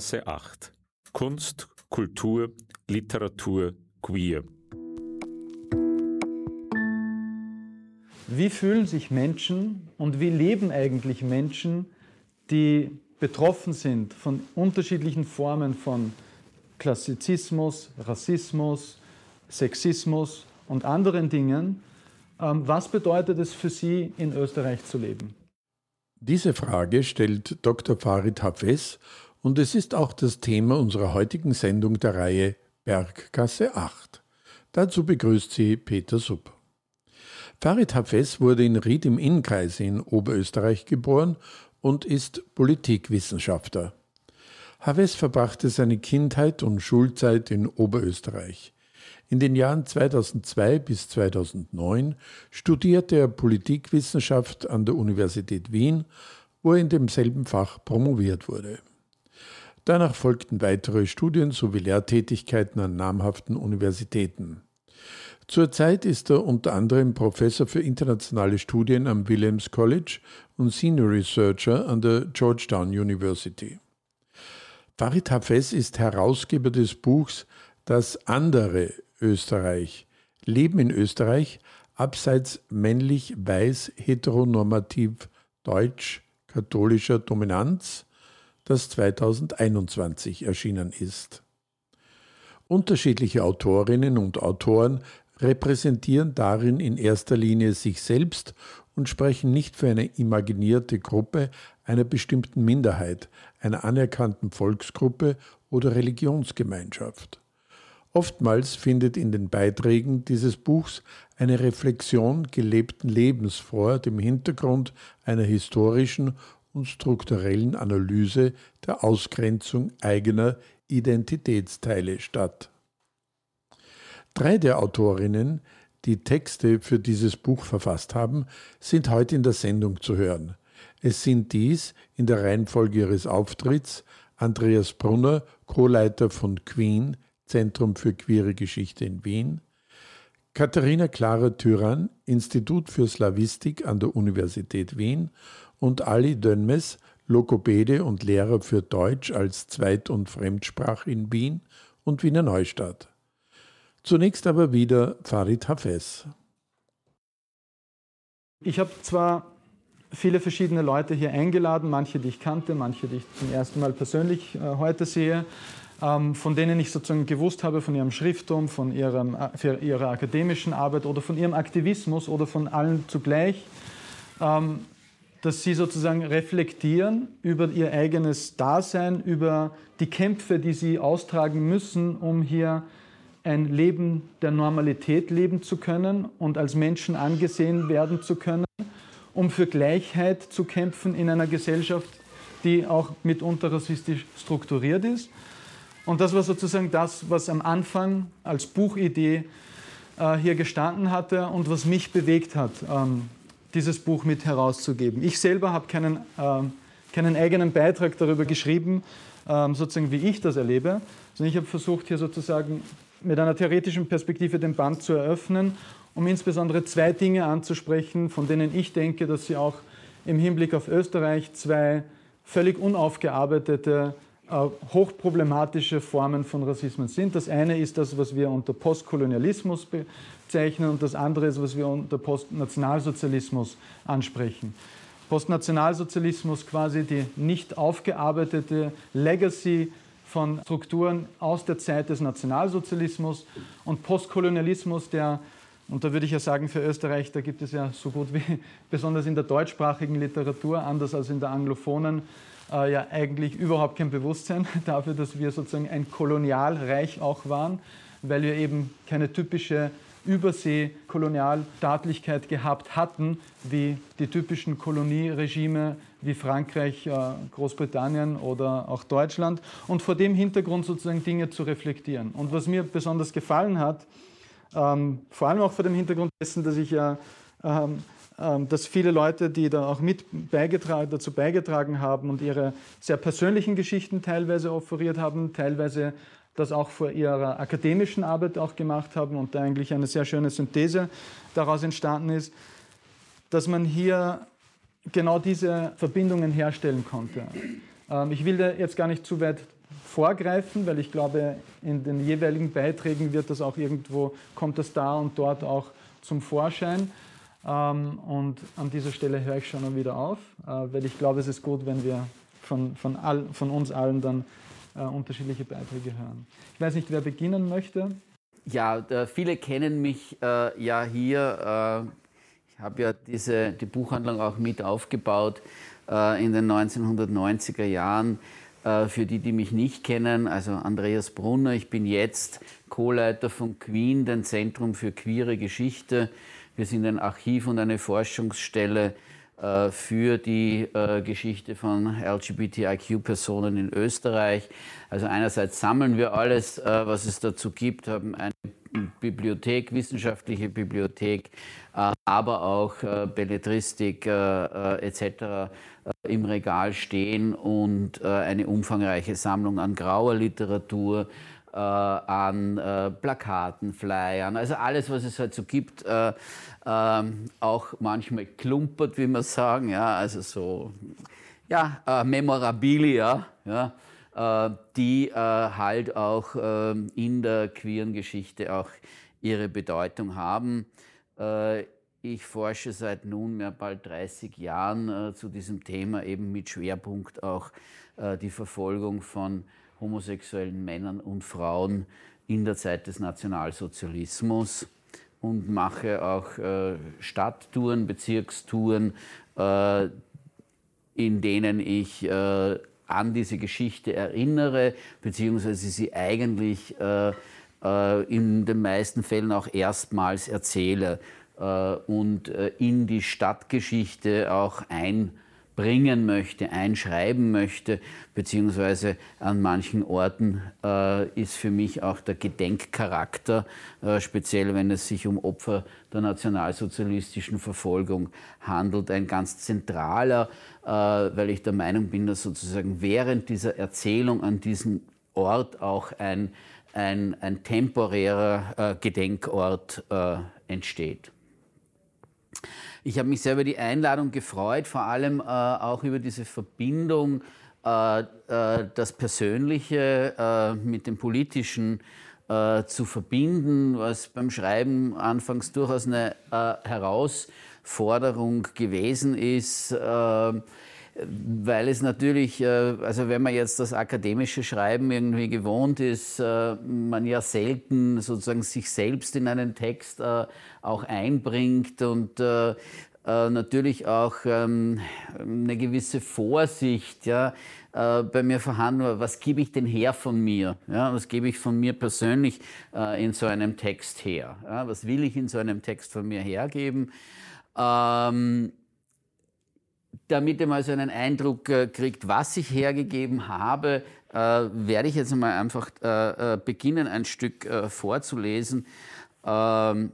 Berggasse 8. Kunst, Kultur, Literatur, Queer. Wie fühlen sich Menschen und wie leben eigentlich Menschen, die betroffen sind von unterschiedlichen Formen von Klassizismus, Rassismus, Sexismus und anderen Dingen? Ähm, was bedeutet es für Sie, in Österreich zu leben? Diese Frage stellt Dr. Farid Hafez und es ist auch das Thema unserer heutigen Sendung der Reihe Berggasse 8. Dazu begrüßt sie Peter Supp. Farid Hafez wurde in Ried im Innkreis in Oberösterreich geboren und ist Politikwissenschaftler. Hafez verbrachte seine Kindheit und Schulzeit in Oberösterreich. In den Jahren 2002 bis 2009 studierte er Politikwissenschaft an der Universität Wien, wo er in demselben Fach promoviert wurde. Danach folgten weitere Studien sowie Lehrtätigkeiten an namhaften Universitäten. Zurzeit ist er unter anderem Professor für internationale Studien am Williams College und Senior Researcher an der Georgetown University. Farid Hafez ist Herausgeber des Buchs Das andere Österreich. Leben in Österreich abseits männlich weiß heteronormativ deutsch katholischer Dominanz, das 2021 erschienen ist. Unterschiedliche Autorinnen und Autoren repräsentieren darin in erster Linie sich selbst und sprechen nicht für eine imaginierte Gruppe einer bestimmten Minderheit, einer anerkannten Volksgruppe oder Religionsgemeinschaft. Oftmals findet in den Beiträgen dieses Buchs eine Reflexion gelebten Lebens vor dem Hintergrund einer historischen und strukturellen Analyse der Ausgrenzung eigener Identitätsteile statt. Drei der Autorinnen, die Texte für dieses Buch verfasst haben, sind heute in der Sendung zu hören. Es sind dies in der Reihenfolge ihres Auftritts Andreas Brunner, Co-Leiter von Queen, Zentrum für queere Geschichte in Wien, Katharina Clara Tyrann, Institut für Slavistik an der Universität Wien und Ali Dönmes, Lokopäde und Lehrer für Deutsch als Zweit- und Fremdsprache in Wien und Wiener Neustadt. Zunächst aber wieder Farid Hafez. Ich habe zwar viele verschiedene Leute hier eingeladen, manche, die ich kannte, manche, die ich zum ersten Mal persönlich äh, heute sehe ähm, von denen ich sozusagen gewusst habe, von ihrem Schrifttum, von ihrem, äh, ihrer akademischen Arbeit oder von ihrem Aktivismus oder von allen zugleich, ähm, dass sie sozusagen reflektieren über ihr eigenes Dasein, über die Kämpfe, die sie austragen müssen, um hier ein Leben der Normalität leben zu können und als Menschen angesehen werden zu können, um für Gleichheit zu kämpfen in einer Gesellschaft, die auch mitunter rassistisch strukturiert ist. Und das war sozusagen das, was am Anfang als Buchidee äh, hier gestanden hatte und was mich bewegt hat, ähm, dieses Buch mit herauszugeben. Ich selber habe keinen, äh, keinen eigenen Beitrag darüber geschrieben, ähm, sozusagen wie ich das erlebe, sondern ich habe versucht, hier sozusagen mit einer theoretischen Perspektive den Band zu eröffnen, um insbesondere zwei Dinge anzusprechen, von denen ich denke, dass sie auch im Hinblick auf Österreich zwei völlig unaufgearbeitete äh, hochproblematische Formen von Rassismus sind. Das eine ist das, was wir unter Postkolonialismus bezeichnen und das andere ist, was wir unter Postnationalsozialismus ansprechen. Postnationalsozialismus quasi die nicht aufgearbeitete Legacy von Strukturen aus der Zeit des Nationalsozialismus und Postkolonialismus, der, und da würde ich ja sagen, für Österreich, da gibt es ja so gut wie, besonders in der deutschsprachigen Literatur, anders als in der anglophonen, äh, ja eigentlich überhaupt kein Bewusstsein dafür, dass wir sozusagen ein Kolonialreich auch waren, weil wir eben keine typische Übersee-Kolonialstaatlichkeit gehabt hatten, wie die typischen Kolonieregime wie Frankreich, äh, Großbritannien oder auch Deutschland. Und vor dem Hintergrund sozusagen Dinge zu reflektieren. Und was mir besonders gefallen hat, ähm, vor allem auch vor dem Hintergrund dessen, dass ich ja ähm, ähm, dass viele Leute, die da auch mit beigetragen, dazu beigetragen haben und ihre sehr persönlichen Geschichten teilweise offeriert haben, teilweise das auch vor ihrer akademischen Arbeit auch gemacht haben und da eigentlich eine sehr schöne Synthese daraus entstanden ist, dass man hier genau diese Verbindungen herstellen konnte. Ähm, ich will da jetzt gar nicht zu weit vorgreifen, weil ich glaube, in den jeweiligen Beiträgen wird das auch irgendwo, kommt das da und dort auch zum Vorschein. Ähm, und an dieser Stelle höre ich schon wieder auf, äh, weil ich glaube, es ist gut, wenn wir von, von, all, von uns allen dann äh, unterschiedliche Beiträge hören. Ich weiß nicht, wer beginnen möchte. Ja, viele kennen mich äh, ja hier. Äh, ich habe ja diese, die Buchhandlung auch mit aufgebaut äh, in den 1990er Jahren. Äh, für die, die mich nicht kennen, also Andreas Brunner, ich bin jetzt Co-Leiter von Queen, dem Zentrum für queere Geschichte. Wir sind ein Archiv und eine Forschungsstelle für die äh, Geschichte von LGBTIQ-Personen in Österreich. Also einerseits sammeln wir alles, was es dazu gibt, haben eine Bibliothek, wissenschaftliche Bibliothek, aber auch Belletristik etc äh, im Regal stehen und äh, eine umfangreiche Sammlung an grauer Literatur, äh, an Plakaten, Flyern, also alles, was es halt so gibt, ähm, auch manchmal klumpert, wie wir sagen, ja, also so, ja, Memorabilia, ja, die halt auch ähm, in der queeren Geschichte auch ihre Bedeutung haben. Ich forsche seit nunmehr bald 30 Jahren äh, zu diesem Thema, eben mit Schwerpunkt auch äh, die Verfolgung von homosexuellen Männern und Frauen in der Zeit des Nationalsozialismus und mache auch äh, Stadttouren, Bezirkstouren, äh, in denen ich äh, an diese Geschichte erinnere, beziehungsweise sie eigentlich äh, in den meisten Fällen auch erstmals erzähle. Äh, und äh, in die Stadtgeschichte auch einbringen möchte, einschreiben möchte, beziehungsweise an manchen Orten äh, ist für mich auch der Gedenkcharakter, speziell wenn es sich um Opfer der nationalsozialistischen Verfolgung handelt, ein ganz zentraler, weil ich der Meinung bin, dass sozusagen während dieser Erzählung an diesem Ort auch ein, ein, ein temporärer Gedenkort entsteht. Ich habe mich sehr über die Einladung gefreut, vor allem äh, auch über diese Verbindung, äh, äh, das Persönliche äh, mit dem Politischen äh, zu verbinden, was beim Schreiben anfangs durchaus eine äh, Herausforderung gewesen ist weil es natürlich, äh, also wenn man jetzt das akademische Schreiben irgendwie gewohnt ist, äh, man ja selten sozusagen sich selbst in einen Text äh, auch einbringt und natürlich auch ähm, eine gewisse Vorsicht ja, bei mir vorhanden war, was gebe ich denn her von mir? Ja, was gebe ich von mir persönlich in so einem Text her? Ja, was will ich in so einem Text von mir hergeben? Ähm, damit ihr mal so einen Eindruck äh, kriegt, was ich hergegeben habe, äh, werde ich jetzt mal einfach äh, äh beginnen, ein Stück äh, vorzulesen, ähm,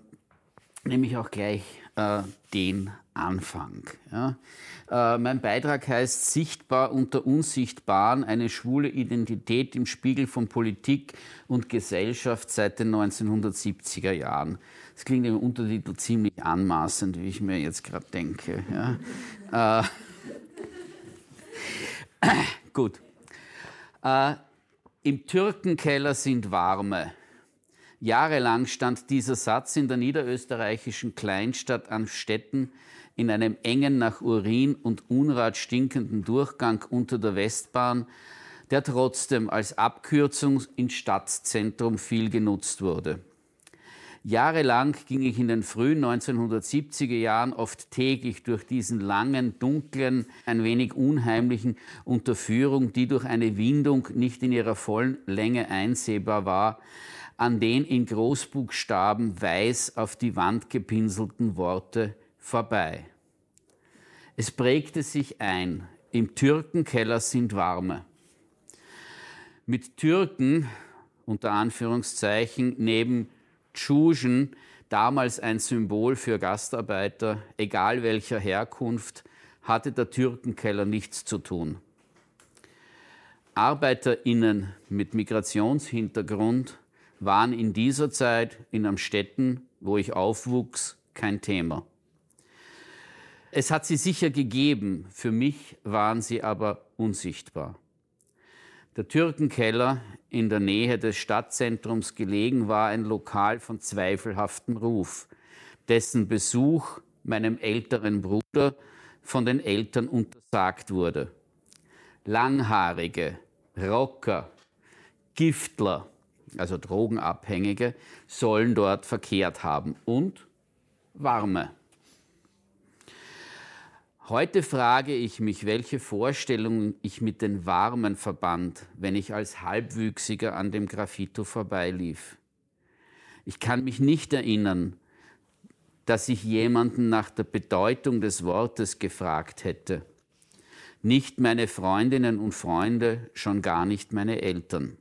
nämlich auch gleich äh, den Anfang. Ja. mein Beitrag heißt Sichtbar unter Unsichtbaren, eine schwule Identität im Spiegel von Politik und Gesellschaft seit den 1970er Jahren. Das klingt im Untertitel ziemlich anmaßend, wie ich mir jetzt gerade denke. Ja. Gut. Äh, Im Türkenkeller sind warme. Jahrelang stand dieser Satz in der niederösterreichischen Kleinstadt an Städten in einem engen nach Urin und Unrat stinkenden Durchgang unter der Westbahn, der trotzdem als Abkürzung ins Stadtzentrum viel genutzt wurde. Jahrelang ging ich in den frühen 1970er Jahren oft täglich durch diesen langen, dunklen, ein wenig unheimlichen Unterführung, die durch eine Windung nicht in ihrer vollen Länge einsehbar war, an den in Großbuchstaben weiß auf die Wand gepinselten Worte vorbei. Es prägte sich ein, im Türkenkeller sind warme. Mit Türken, unter Anführungszeichen, neben Tschuschen, damals ein Symbol für Gastarbeiter, egal welcher Herkunft, hatte der Türkenkeller nichts zu tun. ArbeiterInnen mit Migrationshintergrund waren in dieser Zeit in Amstetten, wo ich aufwuchs, kein Thema. Es hat sie sicher gegeben, für mich waren sie aber unsichtbar. Der Türkenkeller in der Nähe des Stadtzentrums gelegen war ein Lokal von zweifelhaftem Ruf, dessen Besuch meinem älteren Bruder von den Eltern untersagt wurde. Langhaarige, Rocker, Giftler, also Drogenabhängige, sollen dort verkehrt haben und Warme. Heute frage ich mich, welche Vorstellungen ich mit den Warmen verband, wenn ich als Halbwüchsiger an dem Graffito vorbeilief. Ich kann mich nicht erinnern, dass ich jemanden nach der Bedeutung des Wortes gefragt hätte. Nicht meine Freundinnen und Freunde, schon gar nicht meine Eltern.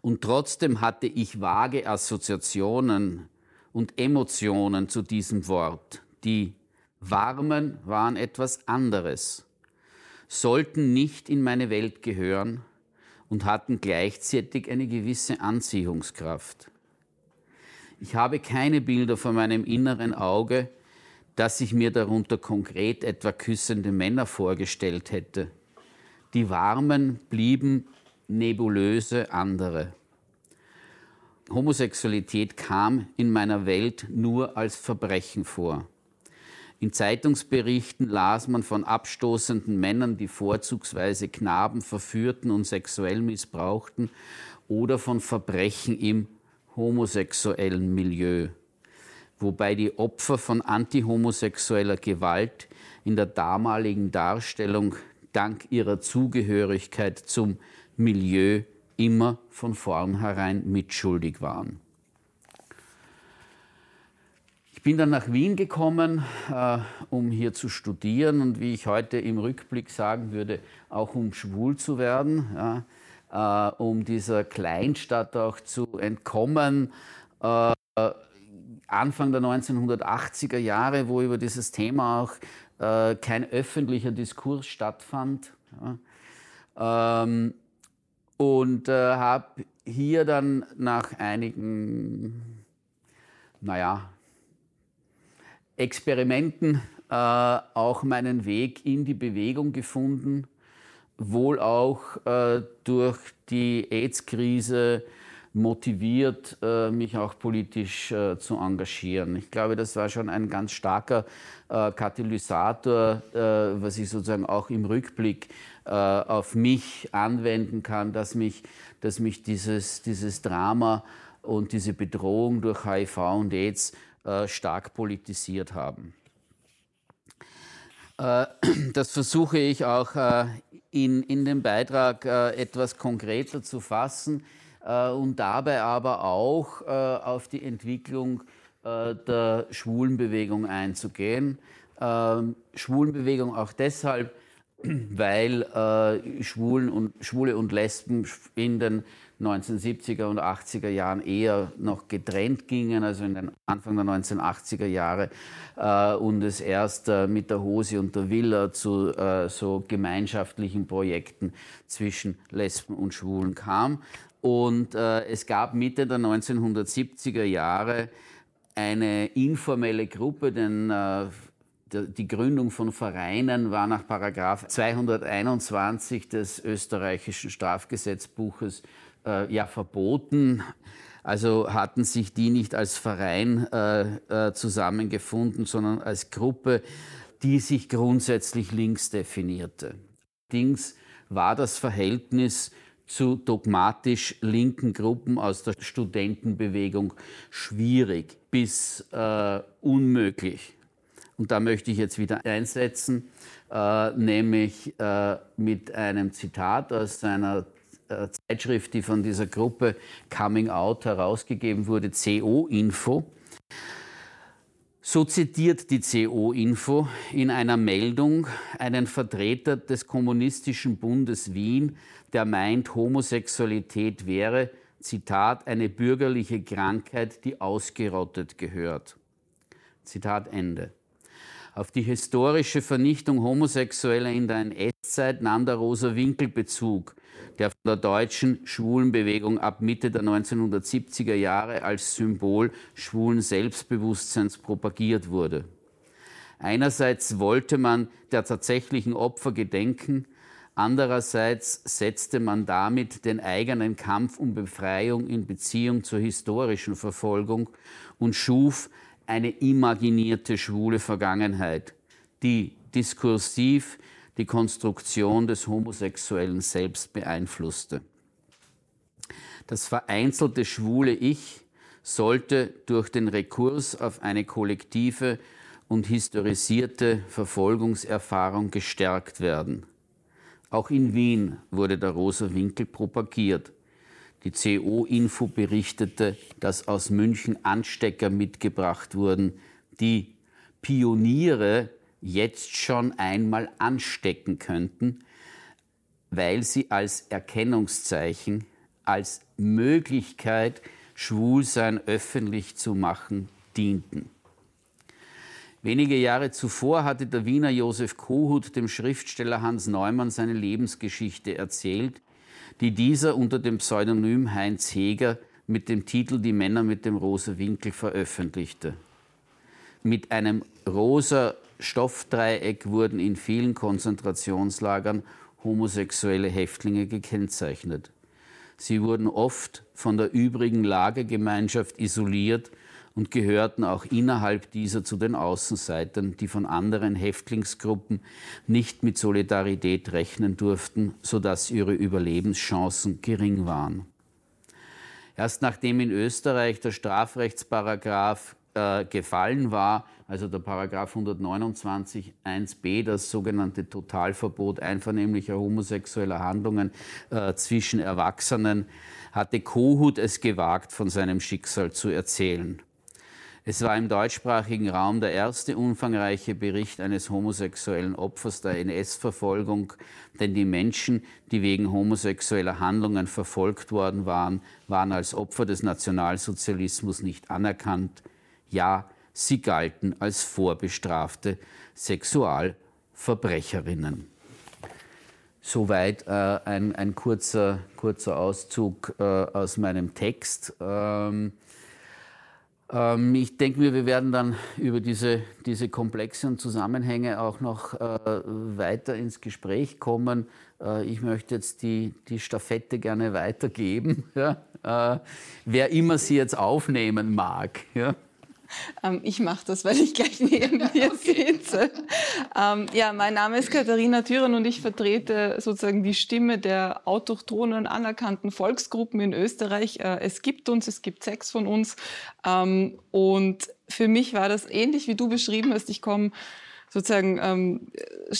Und trotzdem hatte ich vage Assoziationen und Emotionen zu diesem Wort, die Warmen waren etwas anderes, sollten nicht in meine Welt gehören und hatten gleichzeitig eine gewisse Anziehungskraft. Ich habe keine Bilder vor meinem inneren Auge, dass ich mir darunter konkret etwa küssende Männer vorgestellt hätte. Die Warmen blieben nebulöse andere. Homosexualität kam in meiner Welt nur als Verbrechen vor. In Zeitungsberichten las man von abstoßenden Männern, die vorzugsweise Knaben verführten und sexuell missbrauchten, oder von Verbrechen im homosexuellen Milieu, wobei die Opfer von antihomosexueller Gewalt in der damaligen Darstellung dank ihrer Zugehörigkeit zum Milieu immer von vornherein mitschuldig waren. Ich bin dann nach Wien gekommen, äh, um hier zu studieren und wie ich heute im Rückblick sagen würde, auch um schwul zu werden, ja, äh, um dieser Kleinstadt auch zu entkommen. Äh, Anfang der 1980er Jahre, wo über dieses Thema auch äh, kein öffentlicher Diskurs stattfand. Ja. Ähm, und äh, habe hier dann nach einigen, naja, Experimenten äh, auch meinen Weg in die Bewegung gefunden, wohl auch äh, durch die AIDS-Krise motiviert, äh, mich auch politisch äh, zu engagieren. Ich glaube, das war schon ein ganz starker äh, Katalysator, äh, was ich sozusagen auch im Rückblick auf mich anwenden kann, dass mich, dass mich dieses, dieses Drama und diese Bedrohung durch HIV und AIDS äh, stark politisiert haben. Äh, das versuche ich auch äh, in, in dem Beitrag etwas konkreter zu fassen und dabei aber auch auf die Entwicklung der Schwulenbewegung einzugehen. Ähm, Schwulenbewegung auch deshalb, weil Schwulen und, Schwule und Lesben in den 1970er und 80er Jahren eher noch getrennt gingen, also in den Anfang der 1980er Jahre, äh, und es erst äh, mit der Hose und der Villa zu äh, so gemeinschaftlichen Projekten zwischen Lesben und Schwulen kam. Und äh, es gab Mitte der 1970er Jahre eine informelle Gruppe, denn äh, die Gründung von Vereinen war nach Paragraph 221 des österreichischen Strafgesetzbuches äh, ja verboten. Also hatten sich die nicht als Verein äh, äh, zusammengefunden, sondern als Gruppe, die sich grundsätzlich links definierte. Allerdings war das Verhältnis zu dogmatisch linken Gruppen aus der Studentenbewegung schwierig bis äh, unmöglich. Und da möchte ich jetzt wieder einsetzen, äh, nämlich äh, mit einem Zitat aus seiner Zeitschrift, die von dieser Gruppe Coming Out herausgegeben wurde, CO Info. So zitiert die CO Info in einer Meldung einen Vertreter des Kommunistischen Bundes Wien, der meint, Homosexualität wäre, Zitat, eine bürgerliche Krankheit, die ausgerottet gehört. Zitat Ende. Auf die historische Vernichtung Homosexueller in der NS-Zeit nahm der Rosa Winkel Bezug der von der deutschen Schwulenbewegung ab Mitte der 1970er Jahre als Symbol schwulen Selbstbewusstseins propagiert wurde. Einerseits wollte man der tatsächlichen Opfer gedenken, Andererseits setzte man damit den eigenen Kampf um Befreiung in Beziehung zur historischen Verfolgung und schuf eine imaginierte schwule Vergangenheit, die diskursiv die Konstruktion des homosexuellen Selbst beeinflusste. Das vereinzelte schwule Ich sollte durch den Rekurs auf eine kollektive und historisierte Verfolgungserfahrung gestärkt werden. Auch in Wien wurde der rosa Winkel propagiert. Die CO-Info berichtete, dass aus München Anstecker mitgebracht wurden, die Pioniere jetzt schon einmal anstecken könnten, weil sie als Erkennungszeichen, als Möglichkeit, Schwulsein öffentlich zu machen, dienten. Wenige Jahre zuvor hatte der Wiener Josef Kohut dem Schriftsteller Hans Neumann seine Lebensgeschichte erzählt, die dieser unter dem Pseudonym Heinz Heger mit dem Titel Die Männer mit dem rosa Winkel veröffentlichte. Mit einem rosa Stoffdreieck wurden in vielen Konzentrationslagern homosexuelle Häftlinge gekennzeichnet. Sie wurden oft von der übrigen Lagergemeinschaft isoliert und gehörten auch innerhalb dieser zu den Außenseitern, die von anderen Häftlingsgruppen nicht mit Solidarität rechnen durften, sodass ihre Überlebenschancen gering waren. Erst nachdem in Österreich der Strafrechtsparagraf äh, gefallen war, also der Paragraph 129 1b, das sogenannte Totalverbot einvernehmlicher homosexueller Handlungen äh, zwischen Erwachsenen, hatte Kohut es gewagt, von seinem Schicksal zu erzählen. Es war im deutschsprachigen Raum der erste umfangreiche Bericht eines homosexuellen Opfers der NS-Verfolgung, denn die Menschen, die wegen homosexueller Handlungen verfolgt worden waren, waren als Opfer des Nationalsozialismus nicht anerkannt. Ja, sie galten als vorbestrafte Sexualverbrecherinnen. Soweit äh, ein, ein kurzer, kurzer Auszug äh, aus meinem Text. Ähm, ähm, ich denke mir, wir werden dann über diese, diese komplexen Zusammenhänge auch noch äh, weiter ins Gespräch kommen. Äh, ich möchte jetzt die, die Staffette gerne weitergeben, ja? äh, wer immer sie jetzt aufnehmen mag. Ja? Ähm, ich mache das, weil ich gleich neben dir okay. sitze. Ähm, ja, mein Name ist Katharina Thüren und ich vertrete sozusagen die Stimme der autochthonen anerkannten Volksgruppen in Österreich. Äh, es gibt uns, es gibt sechs von uns. Ähm, und für mich war das ähnlich, wie du beschrieben hast. Ich komme sozusagen ähm,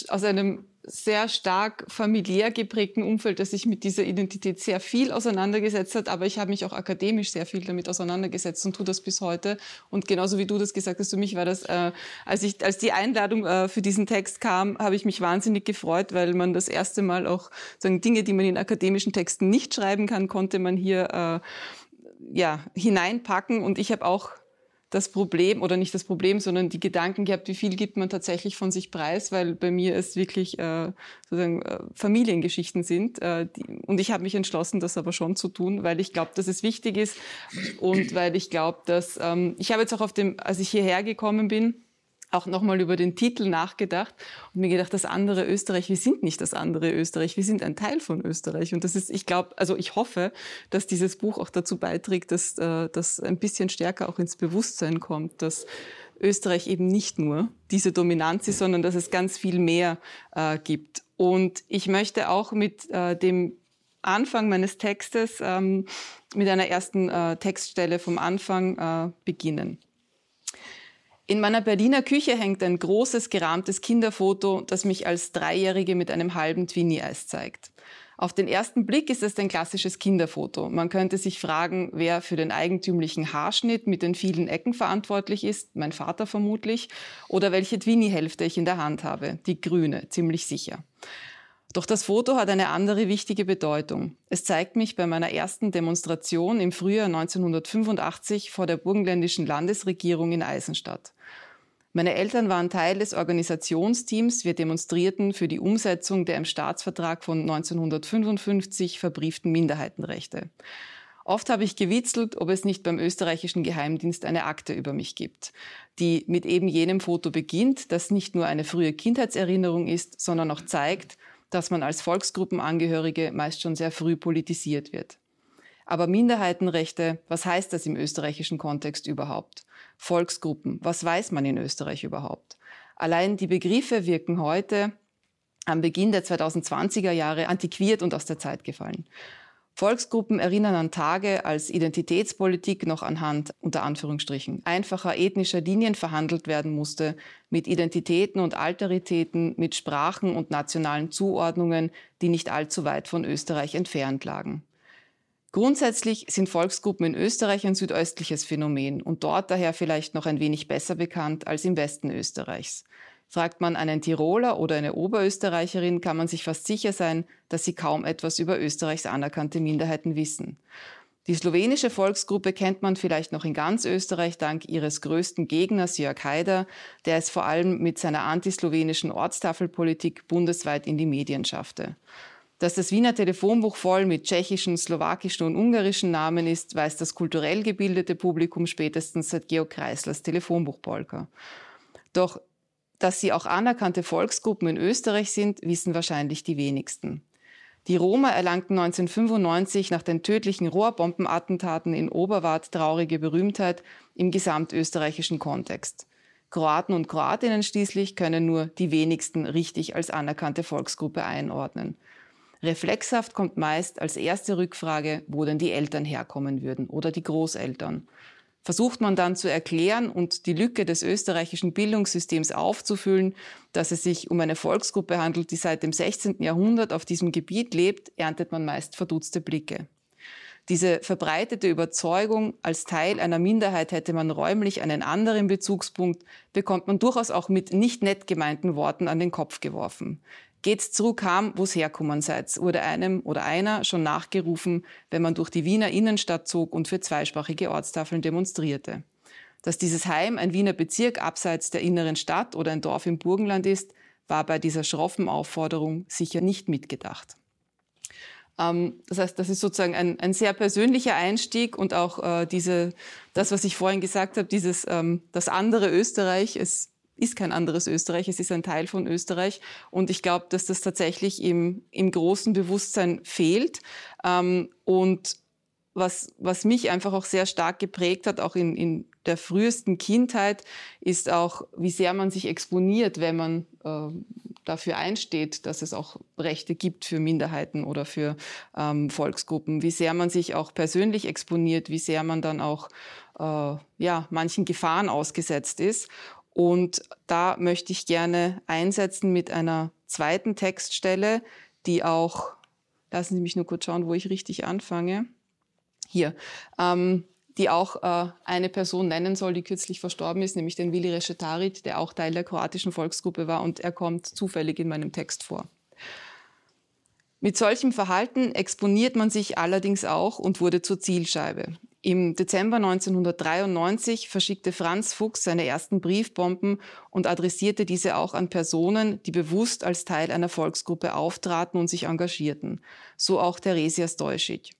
aus einem sehr stark familiär geprägten Umfeld, das sich mit dieser Identität sehr viel auseinandergesetzt hat, aber ich habe mich auch akademisch sehr viel damit auseinandergesetzt und tue das bis heute. Und genauso wie du das gesagt hast, für mich war das, äh, als, ich, als die Einladung äh, für diesen Text kam, habe ich mich wahnsinnig gefreut, weil man das erste Mal auch sagen, Dinge, die man in akademischen Texten nicht schreiben kann, konnte man hier äh, ja, hineinpacken. Und ich habe auch das Problem oder nicht das Problem, sondern die Gedanken gehabt, wie viel gibt man tatsächlich von sich preis, weil bei mir es wirklich äh, sozusagen äh, Familiengeschichten sind. Äh, die, und ich habe mich entschlossen, das aber schon zu tun, weil ich glaube, dass es wichtig ist und weil ich glaube, dass ähm, ich habe jetzt auch auf dem, als ich hierher gekommen bin, auch nochmal über den Titel nachgedacht und mir gedacht, das andere Österreich, wir sind nicht das andere Österreich, wir sind ein Teil von Österreich. Und das ist, ich glaube, also ich hoffe, dass dieses Buch auch dazu beiträgt, dass äh, das ein bisschen stärker auch ins Bewusstsein kommt, dass Österreich eben nicht nur diese Dominanz ist, sondern dass es ganz viel mehr äh, gibt. Und ich möchte auch mit äh, dem Anfang meines Textes, ähm, mit einer ersten äh, Textstelle vom Anfang äh, beginnen. In meiner Berliner Küche hängt ein großes gerahmtes Kinderfoto, das mich als Dreijährige mit einem halben Twinnie-Eis zeigt. Auf den ersten Blick ist es ein klassisches Kinderfoto. Man könnte sich fragen, wer für den eigentümlichen Haarschnitt mit den vielen Ecken verantwortlich ist, mein Vater vermutlich, oder welche Twinnie-Hälfte ich in der Hand habe, die grüne, ziemlich sicher. Doch das Foto hat eine andere wichtige Bedeutung. Es zeigt mich bei meiner ersten Demonstration im Frühjahr 1985 vor der burgenländischen Landesregierung in Eisenstadt. Meine Eltern waren Teil des Organisationsteams. Wir demonstrierten für die Umsetzung der im Staatsvertrag von 1955 verbrieften Minderheitenrechte. Oft habe ich gewitzelt, ob es nicht beim österreichischen Geheimdienst eine Akte über mich gibt, die mit eben jenem Foto beginnt, das nicht nur eine frühe Kindheitserinnerung ist, sondern auch zeigt, dass man als Volksgruppenangehörige meist schon sehr früh politisiert wird. Aber Minderheitenrechte, was heißt das im österreichischen Kontext überhaupt? Volksgruppen, was weiß man in Österreich überhaupt? Allein die Begriffe wirken heute am Beginn der 2020er Jahre antiquiert und aus der Zeit gefallen. Volksgruppen erinnern an Tage, als Identitätspolitik noch anhand, unter Anführungsstrichen, einfacher ethnischer Linien verhandelt werden musste, mit Identitäten und Alteritäten, mit Sprachen und nationalen Zuordnungen, die nicht allzu weit von Österreich entfernt lagen. Grundsätzlich sind Volksgruppen in Österreich ein südöstliches Phänomen und dort daher vielleicht noch ein wenig besser bekannt als im Westen Österreichs. Fragt man einen Tiroler oder eine Oberösterreicherin, kann man sich fast sicher sein, dass sie kaum etwas über Österreichs anerkannte Minderheiten wissen. Die slowenische Volksgruppe kennt man vielleicht noch in ganz Österreich dank ihres größten Gegners Jörg Haider, der es vor allem mit seiner antislowenischen Ortstafelpolitik bundesweit in die Medien schaffte. Dass das Wiener Telefonbuch voll mit tschechischen, slowakischen und ungarischen Namen ist, weiß das kulturell gebildete Publikum spätestens seit Georg Kreislers Telefonbuchpolka. Doch dass sie auch anerkannte Volksgruppen in Österreich sind, wissen wahrscheinlich die wenigsten. Die Roma erlangten 1995 nach den tödlichen Rohrbombenattentaten in Oberwart traurige Berühmtheit im gesamtösterreichischen Kontext. Kroaten und Kroatinnen schließlich können nur die wenigsten richtig als anerkannte Volksgruppe einordnen. Reflexhaft kommt meist als erste Rückfrage, wo denn die Eltern herkommen würden oder die Großeltern versucht man dann zu erklären und die Lücke des österreichischen Bildungssystems aufzufüllen, dass es sich um eine Volksgruppe handelt, die seit dem 16. Jahrhundert auf diesem Gebiet lebt, erntet man meist verdutzte Blicke. Diese verbreitete Überzeugung, als Teil einer Minderheit hätte man räumlich einen anderen Bezugspunkt, bekommt man durchaus auch mit nicht nett gemeinten Worten an den Kopf geworfen. Geht's zurück heim, wo's herkommen seid, wurde einem oder einer schon nachgerufen, wenn man durch die Wiener Innenstadt zog und für zweisprachige Ortstafeln demonstrierte. Dass dieses Heim ein Wiener Bezirk abseits der inneren Stadt oder ein Dorf im Burgenland ist, war bei dieser schroffen Aufforderung sicher nicht mitgedacht. Ähm, das heißt, das ist sozusagen ein, ein sehr persönlicher Einstieg und auch äh, diese, das, was ich vorhin gesagt habe, dieses ähm, das andere Österreich. Es ist kein anderes Österreich, es ist ein Teil von Österreich. Und ich glaube, dass das tatsächlich im, im großen Bewusstsein fehlt. Ähm, und was, was mich einfach auch sehr stark geprägt hat, auch in, in der frühesten Kindheit, ist auch, wie sehr man sich exponiert, wenn man äh, dafür einsteht, dass es auch Rechte gibt für Minderheiten oder für ähm, Volksgruppen, wie sehr man sich auch persönlich exponiert, wie sehr man dann auch äh, ja, manchen Gefahren ausgesetzt ist. Und da möchte ich gerne einsetzen mit einer zweiten Textstelle, die auch, lassen Sie mich nur kurz schauen, wo ich richtig anfange. Hier. Ähm, die auch äh, eine Person nennen soll, die kürzlich verstorben ist, nämlich den Willi Reschetarit, der auch Teil der kroatischen Volksgruppe war und er kommt zufällig in meinem Text vor. Mit solchem Verhalten exponiert man sich allerdings auch und wurde zur Zielscheibe. Im Dezember 1993 verschickte Franz Fuchs seine ersten Briefbomben und adressierte diese auch an Personen, die bewusst als Teil einer Volksgruppe auftraten und sich engagierten. So auch Theresias Deuschig.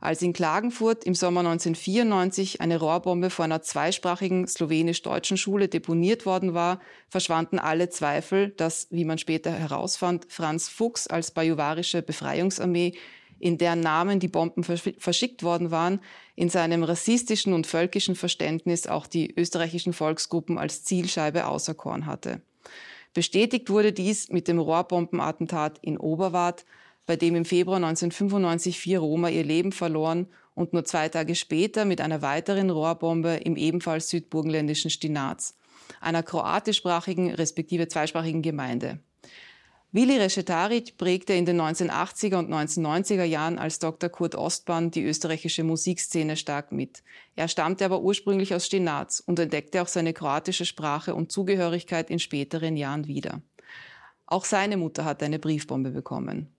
Als in Klagenfurt im Sommer 1994 eine Rohrbombe vor einer zweisprachigen slowenisch-deutschen Schule deponiert worden war, verschwanden alle Zweifel, dass, wie man später herausfand, Franz Fuchs als bajuwarische Befreiungsarmee in deren Namen die Bomben verschickt worden waren, in seinem rassistischen und völkischen Verständnis auch die österreichischen Volksgruppen als Zielscheibe auserkoren hatte. Bestätigt wurde dies mit dem Rohrbombenattentat in Oberwart, bei dem im Februar 1995 vier Roma ihr Leben verloren und nur zwei Tage später mit einer weiteren Rohrbombe im ebenfalls südburgenländischen Stinaz, einer kroatischsprachigen respektive zweisprachigen Gemeinde. Willi Reschetaric prägte in den 1980er und 1990er Jahren als Dr. Kurt Ostbahn die österreichische Musikszene stark mit. Er stammte aber ursprünglich aus Stinaz und entdeckte auch seine kroatische Sprache und Zugehörigkeit in späteren Jahren wieder. Auch seine Mutter hatte eine Briefbombe bekommen.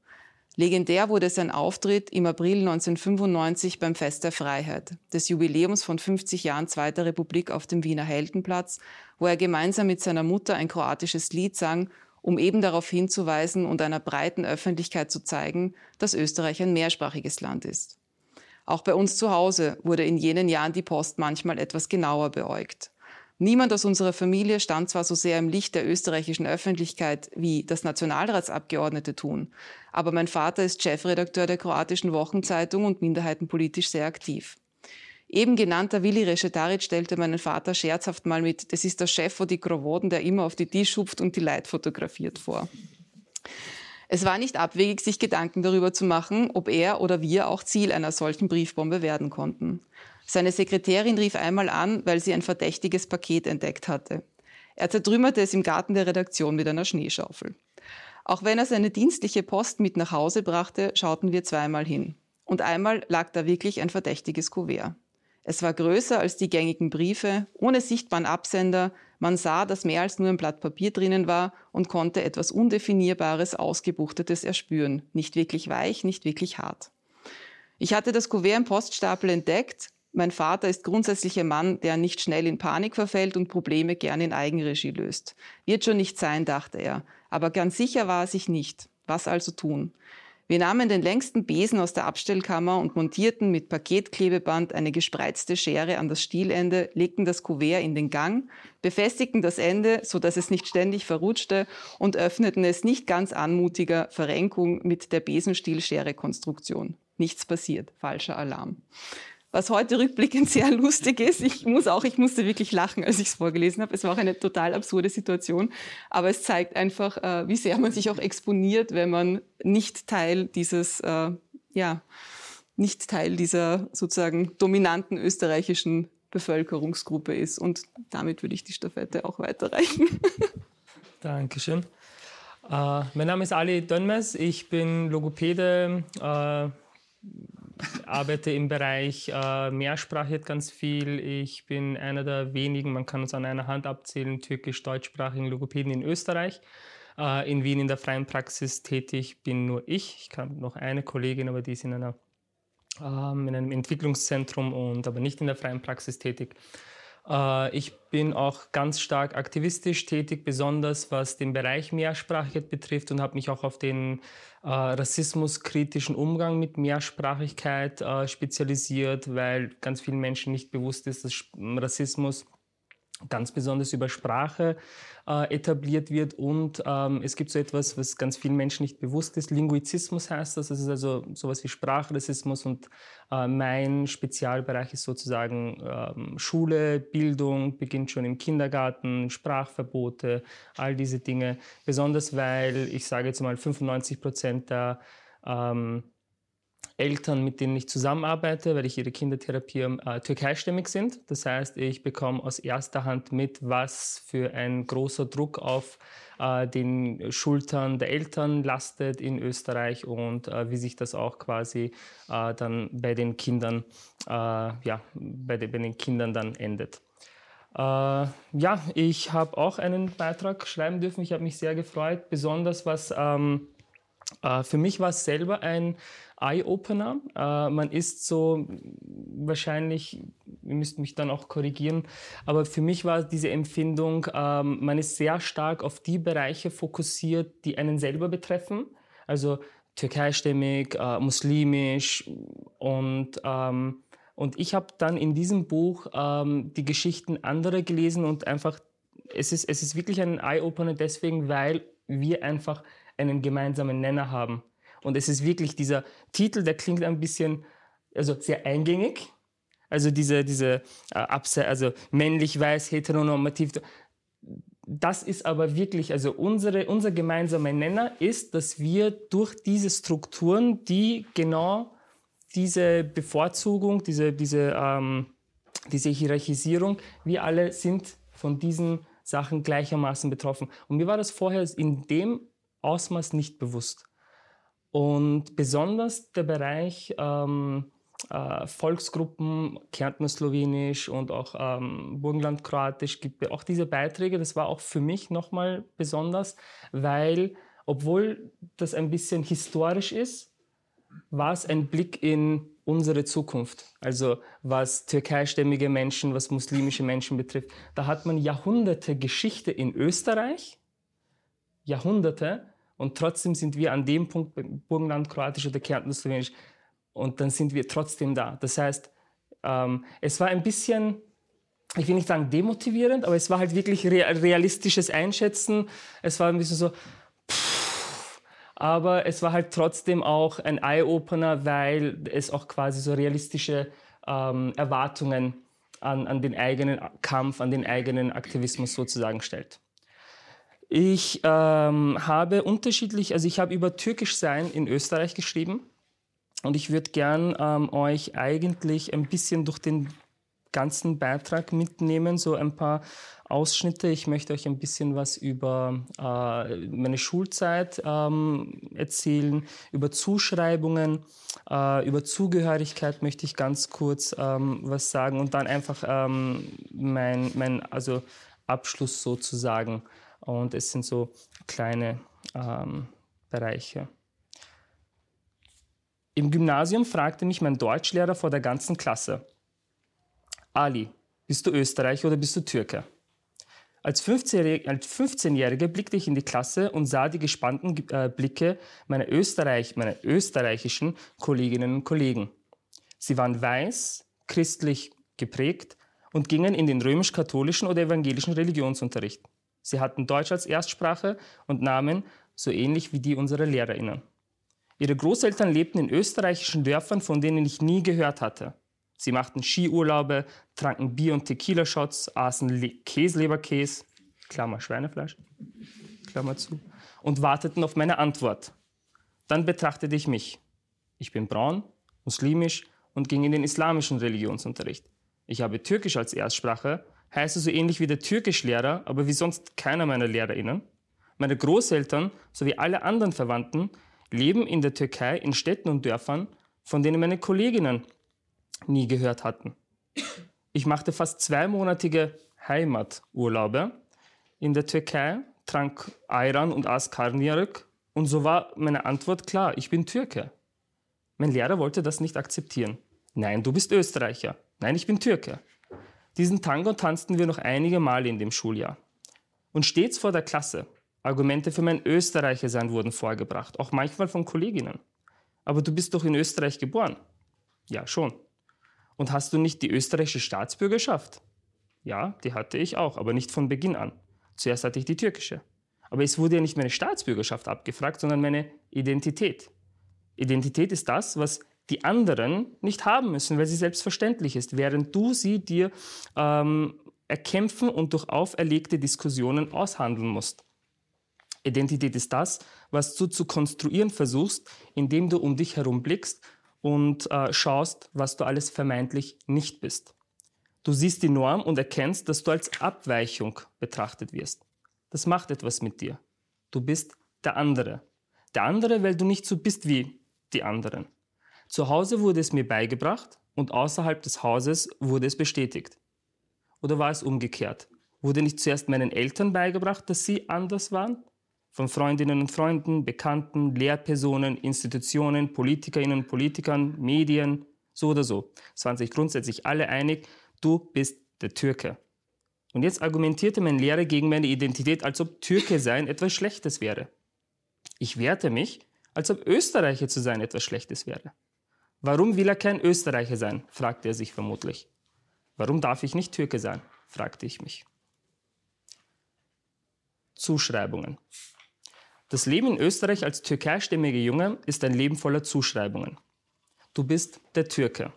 Legendär wurde sein Auftritt im April 1995 beim Fest der Freiheit, des Jubiläums von 50 Jahren Zweiter Republik auf dem Wiener Heldenplatz, wo er gemeinsam mit seiner Mutter ein kroatisches Lied sang um eben darauf hinzuweisen und einer breiten Öffentlichkeit zu zeigen, dass Österreich ein mehrsprachiges Land ist. Auch bei uns zu Hause wurde in jenen Jahren die Post manchmal etwas genauer beäugt. Niemand aus unserer Familie stand zwar so sehr im Licht der österreichischen Öffentlichkeit, wie das Nationalratsabgeordnete tun, aber mein Vater ist Chefredakteur der kroatischen Wochenzeitung und minderheitenpolitisch sehr aktiv. Eben genannter Willi Reschetaric stellte meinen Vater scherzhaft mal mit, das ist der Chef von die Krowoden, der immer auf die Tisch hupft und die Leid fotografiert vor. Es war nicht abwegig, sich Gedanken darüber zu machen, ob er oder wir auch Ziel einer solchen Briefbombe werden konnten. Seine Sekretärin rief einmal an, weil sie ein verdächtiges Paket entdeckt hatte. Er zertrümmerte es im Garten der Redaktion mit einer Schneeschaufel. Auch wenn er seine dienstliche Post mit nach Hause brachte, schauten wir zweimal hin. Und einmal lag da wirklich ein verdächtiges Kuvert. Es war größer als die gängigen Briefe, ohne sichtbaren Absender. Man sah, dass mehr als nur ein Blatt Papier drinnen war und konnte etwas Undefinierbares, Ausgebuchtetes erspüren. Nicht wirklich weich, nicht wirklich hart. Ich hatte das Kuvert im Poststapel entdeckt, mein Vater ist grundsätzlich ein Mann, der nicht schnell in Panik verfällt und Probleme gern in Eigenregie löst. Wird schon nicht sein, dachte er. Aber ganz sicher war er sich nicht. Was also tun? Wir nahmen den längsten Besen aus der Abstellkammer und montierten mit Paketklebeband eine gespreizte Schere an das Stielende, legten das Kuvert in den Gang, befestigten das Ende, so dass es nicht ständig verrutschte und öffneten es nicht ganz anmutiger Verrenkung mit der Besenstielschere-Konstruktion. Nichts passiert. Falscher Alarm was heute rückblickend sehr lustig ist. Ich muss auch, ich musste wirklich lachen, als ich es vorgelesen habe. Es war auch eine total absurde Situation, aber es zeigt einfach, äh, wie sehr man sich auch exponiert, wenn man nicht Teil dieses, äh, ja, nicht Teil dieser sozusagen dominanten österreichischen Bevölkerungsgruppe ist. Und damit würde ich die Staffette auch weiterreichen. Dankeschön. Äh, mein Name ist Ali Dönmes, ich bin Logopäde, äh, arbeite im Bereich äh, Mehrsprachigkeit ganz viel. Ich bin einer der wenigen, man kann uns an einer Hand abzählen, türkisch-deutschsprachigen Logopäden in Österreich. Äh, in Wien in der freien Praxis tätig bin nur ich. Ich habe noch eine Kollegin, aber die ist in, einer, ähm, in einem Entwicklungszentrum und aber nicht in der freien Praxis tätig. Äh, ich bin auch ganz stark aktivistisch tätig, besonders was den Bereich Mehrsprachigkeit betrifft und habe mich auch auf den äh, rassismuskritischen Umgang mit Mehrsprachigkeit äh, spezialisiert, weil ganz vielen Menschen nicht bewusst ist, dass Rassismus ganz besonders über Sprache äh, etabliert wird. Und ähm, es gibt so etwas, was ganz vielen Menschen nicht bewusst ist. Linguizismus heißt das. Das ist also sowas wie Sprachrassismus. Und äh, mein Spezialbereich ist sozusagen ähm, Schule, Bildung, beginnt schon im Kindergarten, Sprachverbote, all diese Dinge. Besonders weil ich sage jetzt mal 95 Prozent der ähm, Eltern, mit denen ich zusammenarbeite, weil ich ihre Kinder therapiere, äh, türkeistämmig sind. Das heißt, ich bekomme aus erster Hand mit, was für ein großer Druck auf äh, den Schultern der Eltern lastet in Österreich und äh, wie sich das auch quasi äh, dann bei den Kindern, äh, ja, bei, de, bei, den Kindern dann endet. Äh, ja, ich habe auch einen Beitrag schreiben dürfen. Ich habe mich sehr gefreut, besonders was ähm, für mich war es selber ein Eye-Opener. Äh, man ist so wahrscheinlich, ihr müsst mich dann auch korrigieren, aber für mich war diese Empfindung, ähm, man ist sehr stark auf die Bereiche fokussiert, die einen selber betreffen. Also türkeistämmig, äh, muslimisch und ähm, und ich habe dann in diesem Buch ähm, die Geschichten anderer gelesen und einfach, es ist, es ist wirklich ein Eye-Opener deswegen, weil wir einfach einen gemeinsamen Nenner haben. Und es ist wirklich dieser Titel, der klingt ein bisschen, also sehr eingängig. Also diese, diese äh, also männlich, weiß, heteronormativ. Das ist aber wirklich, also unsere, unser gemeinsamer Nenner ist, dass wir durch diese Strukturen, die genau diese Bevorzugung, diese, diese, ähm, diese Hierarchisierung, wir alle sind von diesen Sachen gleichermaßen betroffen. Und mir war das vorher in dem Ausmaß nicht bewusst. Und besonders der Bereich ähm, äh, Volksgruppen, Kärntner-Slowenisch und auch ähm, Burgenland-Kroatisch gibt auch diese Beiträge. Das war auch für mich nochmal besonders, weil obwohl das ein bisschen historisch ist, war es ein Blick in unsere Zukunft. Also was türkeistämmige Menschen, was muslimische Menschen betrifft. Da hat man Jahrhunderte Geschichte in Österreich, Jahrhunderte, und trotzdem sind wir an dem Punkt, Burgenland, Kroatisch oder Kärnten, Slowenisch, und dann sind wir trotzdem da. Das heißt, ähm, es war ein bisschen ich will nicht sagen demotivierend, aber es war halt wirklich realistisches Einschätzen. Es war ein bisschen so, pff, aber es war halt trotzdem auch ein Eye-Opener, weil es auch quasi so realistische ähm, Erwartungen an, an den eigenen Kampf, an den eigenen Aktivismus sozusagen stellt. Ich ähm, habe unterschiedlich, also ich habe über Türkisch sein in Österreich geschrieben und ich würde gern ähm, euch eigentlich ein bisschen durch den ganzen Beitrag mitnehmen, so ein paar Ausschnitte. Ich möchte euch ein bisschen was über äh, meine Schulzeit ähm, erzählen, über Zuschreibungen, äh, über Zugehörigkeit möchte ich ganz kurz ähm, was sagen und dann einfach ähm, mein, mein also Abschluss sozusagen. Und es sind so kleine ähm, Bereiche. Im Gymnasium fragte mich mein Deutschlehrer vor der ganzen Klasse, Ali, bist du Österreicher oder bist du Türke? Als 15-Jähriger blickte ich in die Klasse und sah die gespannten äh, Blicke meiner, Österreich, meiner österreichischen Kolleginnen und Kollegen. Sie waren weiß, christlich geprägt und gingen in den römisch-katholischen oder evangelischen Religionsunterricht. Sie hatten Deutsch als Erstsprache und Namen so ähnlich wie die unserer Lehrerinnen. Ihre Großeltern lebten in österreichischen Dörfern, von denen ich nie gehört hatte. Sie machten Skiurlaube, tranken Bier- und Tequila-Shots, aßen Le Käsleberkäse, Klammer Schweinefleisch, Klammer zu, und warteten auf meine Antwort. Dann betrachtete ich mich. Ich bin braun, muslimisch und ging in den islamischen Religionsunterricht. Ich habe Türkisch als Erstsprache, heiße so ähnlich wie der Türkischlehrer, aber wie sonst keiner meiner LehrerInnen. Meine Großeltern sowie alle anderen Verwandten leben in der Türkei in Städten und Dörfern, von denen meine Kolleginnen nie gehört hatten. Ich machte fast zweimonatige Heimaturlaube in der Türkei, trank Ayran und aß Karnıyarık und so war meine Antwort klar, ich bin Türke. Mein Lehrer wollte das nicht akzeptieren. Nein, du bist Österreicher. Nein, ich bin Türke. Diesen Tango tanzten wir noch einige Male in dem Schuljahr. Und stets vor der Klasse Argumente für mein Österreichersein wurden vorgebracht, auch manchmal von Kolleginnen. Aber du bist doch in Österreich geboren. Ja, schon. Und hast du nicht die österreichische Staatsbürgerschaft? Ja, die hatte ich auch, aber nicht von Beginn an. Zuerst hatte ich die türkische. Aber es wurde ja nicht meine Staatsbürgerschaft abgefragt, sondern meine Identität. Identität ist das, was die anderen nicht haben müssen, weil sie selbstverständlich ist, während du sie dir ähm, erkämpfen und durch auferlegte Diskussionen aushandeln musst. Identität ist das, was du zu konstruieren versuchst, indem du um dich herum blickst und äh, schaust, was du alles vermeintlich nicht bist. Du siehst die Norm und erkennst, dass du als Abweichung betrachtet wirst. Das macht etwas mit dir. Du bist der andere. Der andere, weil du nicht so bist wie die anderen. Zu Hause wurde es mir beigebracht und außerhalb des Hauses wurde es bestätigt. Oder war es umgekehrt? Wurde nicht zuerst meinen Eltern beigebracht, dass sie anders waren? von Freundinnen und Freunden, Bekannten, Lehrpersonen, Institutionen, Politikerinnen und Politikern, Medien, so oder so. Es waren sich grundsätzlich alle einig, du bist der Türke. Und jetzt argumentierte mein Lehrer gegen meine Identität, als ob Türke sein etwas Schlechtes wäre. Ich wehrte mich, als ob Österreicher zu sein etwas Schlechtes wäre. Warum will er kein Österreicher sein? fragte er sich vermutlich. Warum darf ich nicht Türke sein? fragte ich mich. Zuschreibungen. Das Leben in Österreich als türkeistämmiger Junge ist ein Leben voller Zuschreibungen. Du bist der Türke.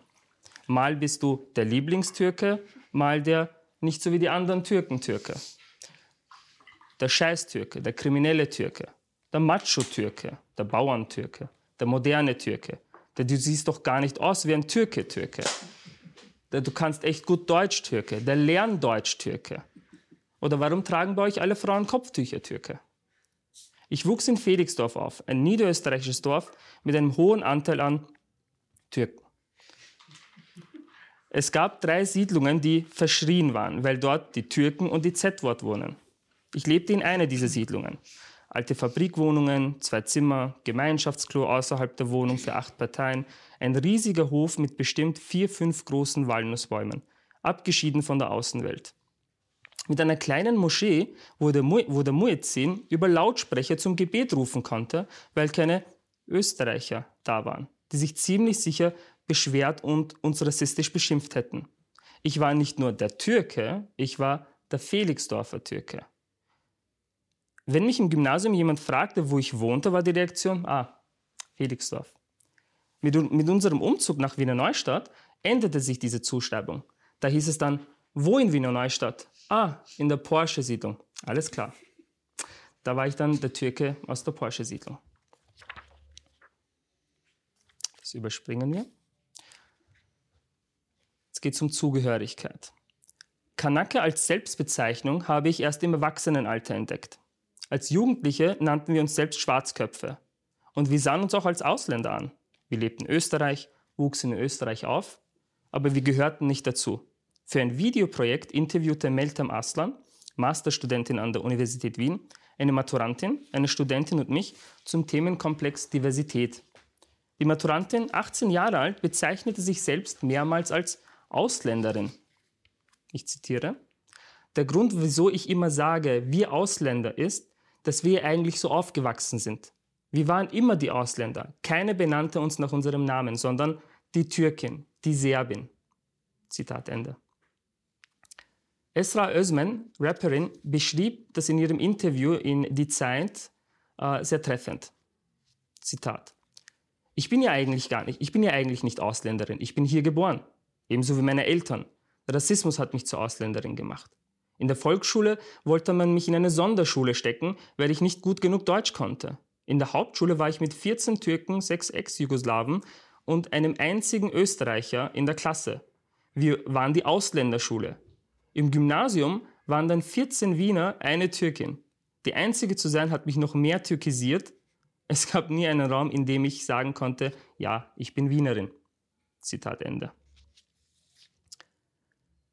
Mal bist du der Lieblingstürke, mal der nicht so wie die anderen Türken Türke. Der Scheißtürke, der kriminelle Türke, der Macho-Türke, der Bauerntürke, der moderne Türke. Du siehst doch gar nicht aus wie ein Türke-Türke. Der du kannst echt gut Deutsch-Türke, der Lerndeutsch-Türke. Oder warum tragen bei euch alle Frauen Kopftücher Türke? Ich wuchs in Felixdorf auf, ein niederösterreichisches Dorf mit einem hohen Anteil an Türken. Es gab drei Siedlungen, die verschrien waren, weil dort die Türken und die Z-Wort wohnen. Ich lebte in einer dieser Siedlungen. Alte Fabrikwohnungen, zwei Zimmer, Gemeinschaftsklo außerhalb der Wohnung für acht Parteien, ein riesiger Hof mit bestimmt vier, fünf großen Walnussbäumen, abgeschieden von der Außenwelt mit einer kleinen Moschee, wo der, Mu wo der Muezzin über Lautsprecher zum Gebet rufen konnte, weil keine Österreicher da waren, die sich ziemlich sicher beschwert und uns rassistisch beschimpft hätten. Ich war nicht nur der Türke, ich war der Felixdorfer Türke. Wenn mich im Gymnasium jemand fragte, wo ich wohnte, war die Reaktion, ah, Felixdorf. Mit, mit unserem Umzug nach Wiener Neustadt änderte sich diese Zuschreibung. Da hieß es dann, wo in Wiener Neustadt? Ah, in der Porsche-Siedlung. Alles klar. Da war ich dann der Türke aus der Porsche-Siedlung. Das überspringen wir. Jetzt geht es um Zugehörigkeit. Kanake als Selbstbezeichnung habe ich erst im Erwachsenenalter entdeckt. Als Jugendliche nannten wir uns selbst Schwarzköpfe. Und wir sahen uns auch als Ausländer an. Wir lebten in Österreich, wuchsen in Österreich auf, aber wir gehörten nicht dazu. Für ein Videoprojekt interviewte Meltem Aslan, Masterstudentin an der Universität Wien, eine Maturantin, eine Studentin und mich zum Themenkomplex Diversität. Die Maturantin, 18 Jahre alt, bezeichnete sich selbst mehrmals als Ausländerin. Ich zitiere. Der Grund, wieso ich immer sage, wir Ausländer, ist, dass wir eigentlich so aufgewachsen sind. Wir waren immer die Ausländer. Keine benannte uns nach unserem Namen, sondern die Türkin, die Serbin. Zitat Ende. Esra Özmen, Rapperin, beschrieb das in ihrem Interview in Die Zeit äh, sehr treffend. Zitat. Ich bin ja eigentlich gar nicht, ich bin ja eigentlich nicht Ausländerin, ich bin hier geboren, ebenso wie meine Eltern. Rassismus hat mich zur Ausländerin gemacht. In der Volksschule wollte man mich in eine Sonderschule stecken, weil ich nicht gut genug Deutsch konnte. In der Hauptschule war ich mit 14 Türken, 6 Ex-Jugoslawen und einem einzigen Österreicher in der Klasse. Wir waren die Ausländerschule. Im Gymnasium waren dann 14 Wiener, eine Türkin. Die einzige zu sein hat mich noch mehr türkisiert. Es gab nie einen Raum, in dem ich sagen konnte, ja, ich bin Wienerin. Zitat Ende.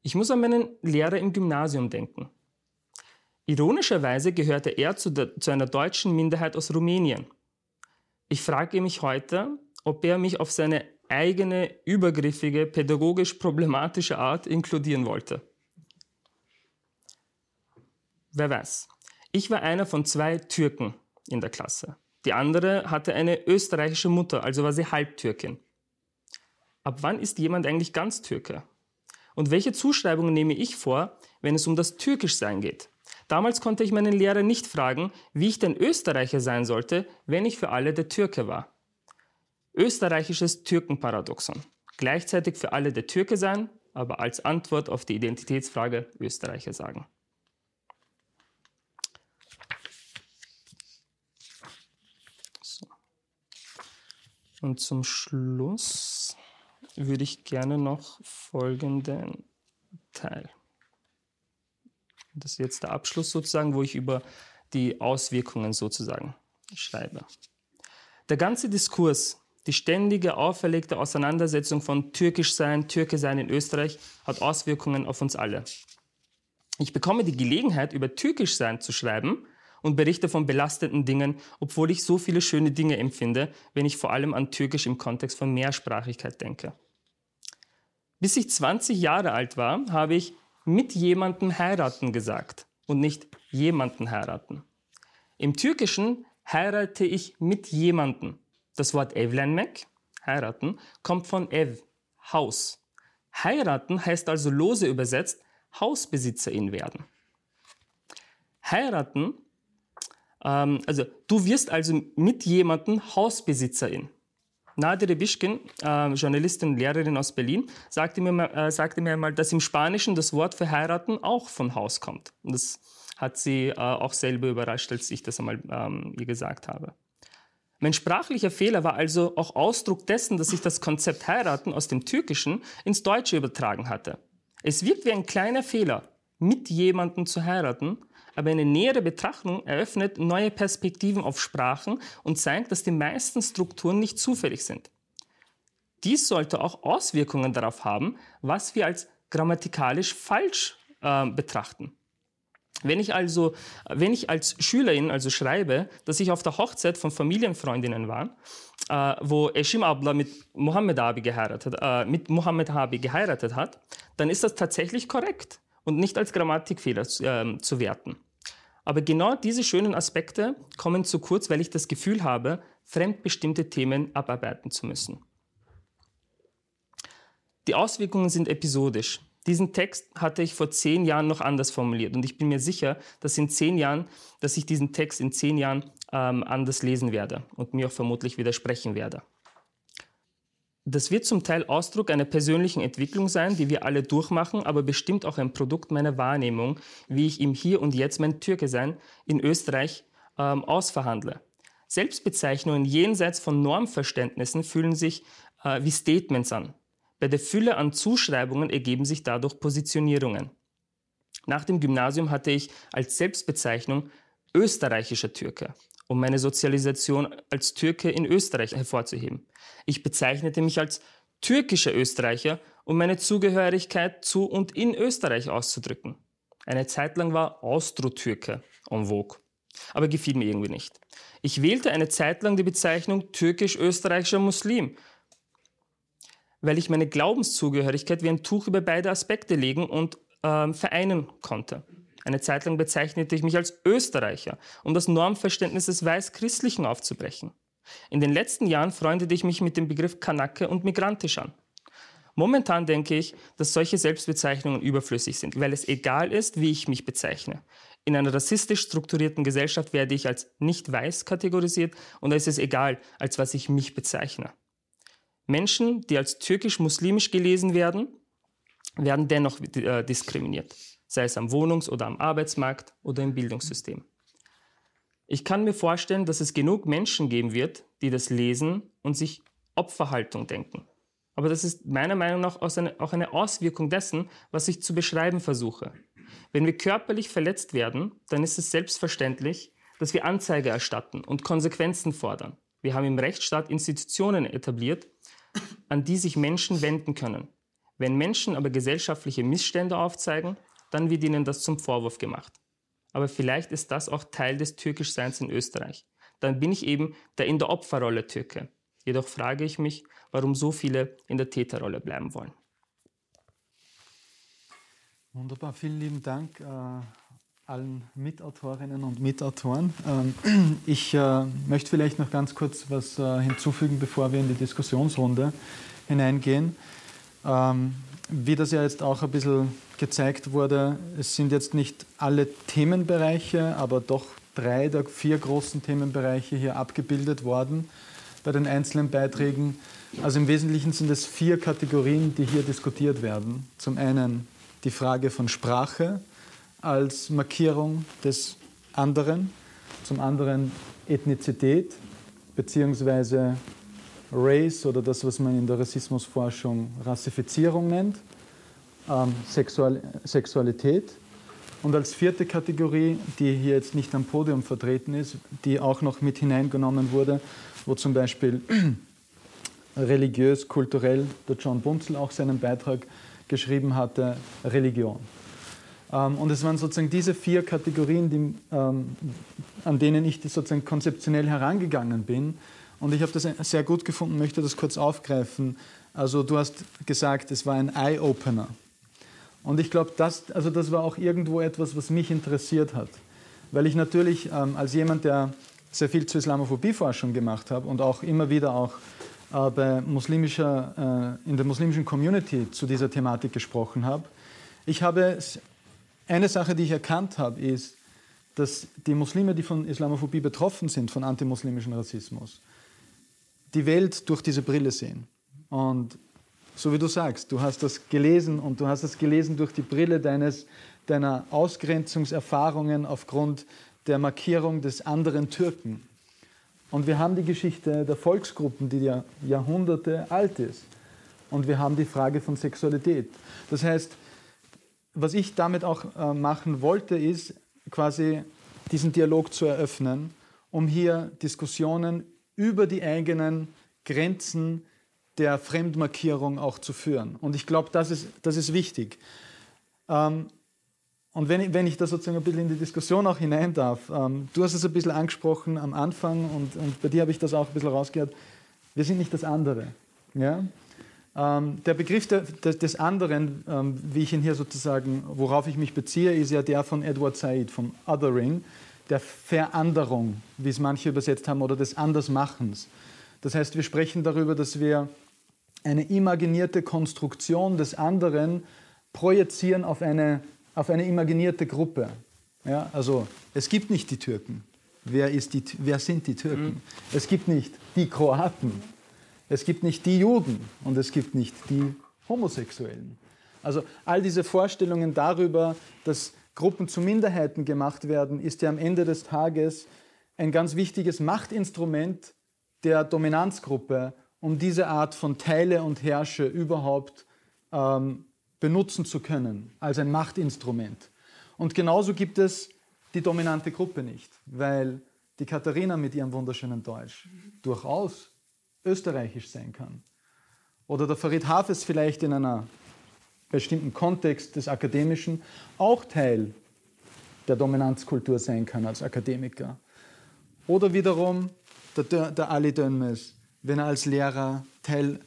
Ich muss an meinen Lehrer im Gymnasium denken. Ironischerweise gehörte er zu, der, zu einer deutschen Minderheit aus Rumänien. Ich frage mich heute, ob er mich auf seine eigene, übergriffige, pädagogisch problematische Art inkludieren wollte. Wer weiß. Ich war einer von zwei Türken in der Klasse. Die andere hatte eine österreichische Mutter, also war sie Halbtürkin. Ab wann ist jemand eigentlich ganz Türke? Und welche Zuschreibungen nehme ich vor, wenn es um das Türkischsein geht? Damals konnte ich meinen Lehrer nicht fragen, wie ich denn Österreicher sein sollte, wenn ich für alle der Türke war. Österreichisches Türkenparadoxon. Gleichzeitig für alle der Türke sein, aber als Antwort auf die Identitätsfrage Österreicher sagen. So. Und zum Schluss würde ich gerne noch folgenden Teil. Das ist jetzt der Abschluss sozusagen, wo ich über die Auswirkungen sozusagen schreibe. Der ganze Diskurs, die ständige auferlegte Auseinandersetzung von Türkisch sein, Türke sein in Österreich hat Auswirkungen auf uns alle. Ich bekomme die Gelegenheit, über Türkisch sein zu schreiben und berichte von belastenden Dingen, obwohl ich so viele schöne Dinge empfinde, wenn ich vor allem an Türkisch im Kontext von Mehrsprachigkeit denke. Bis ich 20 Jahre alt war, habe ich mit jemandem heiraten gesagt und nicht jemanden heiraten. Im Türkischen heirate ich mit jemandem. Das Wort evlenmek, heiraten, kommt von ev, Haus. Heiraten heißt also lose übersetzt Hausbesitzerin werden. Heiraten, ähm, also du wirst also mit jemandem Hausbesitzerin. Nadir Bischkin, äh, Journalistin Lehrerin aus Berlin, sagte mir, äh, sagte mir einmal, dass im Spanischen das Wort für heiraten auch von Haus kommt. Und das hat sie äh, auch selber überrascht, als ich das einmal ähm, ihr gesagt habe. Mein sprachlicher Fehler war also auch Ausdruck dessen, dass ich das Konzept heiraten aus dem Türkischen ins Deutsche übertragen hatte. Es wirkt wie ein kleiner Fehler, mit jemandem zu heiraten, aber eine nähere Betrachtung eröffnet neue Perspektiven auf Sprachen und zeigt, dass die meisten Strukturen nicht zufällig sind. Dies sollte auch Auswirkungen darauf haben, was wir als grammatikalisch falsch äh, betrachten. Wenn ich also, wenn ich als Schülerin also schreibe, dass ich auf der Hochzeit von Familienfreundinnen war, äh, wo Eshim Abla mit Mohammed Abi geheiratet, äh, mit Mohammed Abi geheiratet hat, dann ist das tatsächlich korrekt und nicht als Grammatikfehler äh, zu werten. Aber genau diese schönen Aspekte kommen zu kurz, weil ich das Gefühl habe, fremdbestimmte Themen abarbeiten zu müssen. Die Auswirkungen sind episodisch. Diesen Text hatte ich vor zehn Jahren noch anders formuliert und ich bin mir sicher, dass in zehn Jahren, dass ich diesen Text in zehn Jahren ähm, anders lesen werde und mir auch vermutlich widersprechen werde. Das wird zum Teil Ausdruck einer persönlichen Entwicklung sein, die wir alle durchmachen, aber bestimmt auch ein Produkt meiner Wahrnehmung, wie ich im Hier und Jetzt mein Türke sein in Österreich ähm, ausverhandle. Selbstbezeichnungen jenseits von Normverständnissen fühlen sich äh, wie Statements an. Bei der Fülle an Zuschreibungen ergeben sich dadurch Positionierungen. Nach dem Gymnasium hatte ich als Selbstbezeichnung österreichischer Türke, um meine Sozialisation als Türke in Österreich hervorzuheben. Ich bezeichnete mich als türkischer Österreicher, um meine Zugehörigkeit zu und in Österreich auszudrücken. Eine Zeit lang war Austro-Türke en vogue, aber gefiel mir irgendwie nicht. Ich wählte eine Zeit lang die Bezeichnung türkisch-österreichischer Muslim, weil ich meine Glaubenszugehörigkeit wie ein Tuch über beide Aspekte legen und äh, vereinen konnte. Eine Zeit lang bezeichnete ich mich als Österreicher, um das Normverständnis des Weiß-Christlichen aufzubrechen. In den letzten Jahren freundete ich mich mit dem Begriff Kanake und migrantisch an. Momentan denke ich, dass solche Selbstbezeichnungen überflüssig sind, weil es egal ist, wie ich mich bezeichne. In einer rassistisch strukturierten Gesellschaft werde ich als nicht weiß kategorisiert und da ist es egal, als was ich mich bezeichne. Menschen, die als türkisch-muslimisch gelesen werden, werden dennoch äh, diskriminiert, sei es am Wohnungs- oder am Arbeitsmarkt oder im Bildungssystem. Ich kann mir vorstellen, dass es genug Menschen geben wird, die das lesen und sich Opferhaltung denken. Aber das ist meiner Meinung nach auch eine Auswirkung dessen, was ich zu beschreiben versuche. Wenn wir körperlich verletzt werden, dann ist es selbstverständlich, dass wir Anzeige erstatten und Konsequenzen fordern. Wir haben im Rechtsstaat Institutionen etabliert, an die sich Menschen wenden können. Wenn Menschen aber gesellschaftliche Missstände aufzeigen, dann wird ihnen das zum Vorwurf gemacht. Aber vielleicht ist das auch Teil des Türkischseins in Österreich. Dann bin ich eben der in der Opferrolle Türke. Jedoch frage ich mich, warum so viele in der Täterrolle bleiben wollen. Wunderbar, vielen lieben Dank. Äh allen Mitautorinnen und Mitautoren. Ähm, ich äh, möchte vielleicht noch ganz kurz was äh, hinzufügen, bevor wir in die Diskussionsrunde hineingehen. Ähm, wie das ja jetzt auch ein bisschen gezeigt wurde, es sind jetzt nicht alle Themenbereiche, aber doch drei der vier großen Themenbereiche hier abgebildet worden bei den einzelnen Beiträgen. Also im Wesentlichen sind es vier Kategorien, die hier diskutiert werden. Zum einen die Frage von Sprache, als Markierung des anderen, zum anderen Ethnizität bzw. Race oder das, was man in der Rassismusforschung Rassifizierung nennt, ähm, Sexual Sexualität. Und als vierte Kategorie, die hier jetzt nicht am Podium vertreten ist, die auch noch mit hineingenommen wurde, wo zum Beispiel religiös, kulturell der John Bunzel auch seinen Beitrag geschrieben hatte, Religion. Ähm, und es waren sozusagen diese vier Kategorien, die, ähm, an denen ich sozusagen konzeptionell herangegangen bin. Und ich habe das sehr gut gefunden, möchte das kurz aufgreifen. Also du hast gesagt, es war ein Eye-Opener. Und ich glaube, das, also das war auch irgendwo etwas, was mich interessiert hat. Weil ich natürlich ähm, als jemand, der sehr viel zur Islamophobie-Forschung gemacht habe und auch immer wieder auch äh, bei muslimischer, äh, in der muslimischen Community zu dieser Thematik gesprochen habe, ich habe eine Sache, die ich erkannt habe, ist, dass die Muslime, die von Islamophobie betroffen sind, von antimuslimischen Rassismus, die Welt durch diese Brille sehen. Und so wie du sagst, du hast das gelesen und du hast das gelesen durch die Brille deines, deiner Ausgrenzungserfahrungen aufgrund der Markierung des anderen Türken. Und wir haben die Geschichte der Volksgruppen, die ja Jahrhunderte alt ist. Und wir haben die Frage von Sexualität. Das heißt, was ich damit auch äh, machen wollte, ist quasi diesen Dialog zu eröffnen, um hier Diskussionen über die eigenen Grenzen der Fremdmarkierung auch zu führen. Und ich glaube, das ist, das ist wichtig. Ähm, und wenn ich, wenn ich da sozusagen ein bisschen in die Diskussion auch hinein darf, ähm, du hast es ein bisschen angesprochen am Anfang und, und bei dir habe ich das auch ein bisschen rausgehört, wir sind nicht das andere. Ja? Ähm, der Begriff der, des, des, anderen, ähm, wie ich ihn hier sozusagen, worauf ich mich beziehe, ist ja der von Edward Said, vom Othering, der Veranderung, wie es manche übersetzt haben, oder des Andersmachens. Das heißt, wir sprechen darüber, dass wir eine imaginierte Konstruktion des anderen projizieren auf eine, auf eine imaginierte Gruppe. Ja, also es gibt nicht die Türken. Wer, ist die, wer sind die Türken? Mhm. Es gibt nicht die Kroaten. Es gibt nicht die Juden und es gibt nicht die Homosexuellen. Also all diese Vorstellungen darüber, dass Gruppen zu Minderheiten gemacht werden, ist ja am Ende des Tages ein ganz wichtiges Machtinstrument der Dominanzgruppe, um diese Art von Teile und Herrsche überhaupt ähm, benutzen zu können, als ein Machtinstrument. Und genauso gibt es die dominante Gruppe nicht, weil die Katharina mit ihrem wunderschönen Deutsch durchaus österreichisch sein kann. Oder der Farid Hafez vielleicht in einer bestimmten Kontext des Akademischen auch Teil der Dominanzkultur sein kann als Akademiker. Oder wiederum der, der Ali Dönmes, wenn er als Lehrer Teil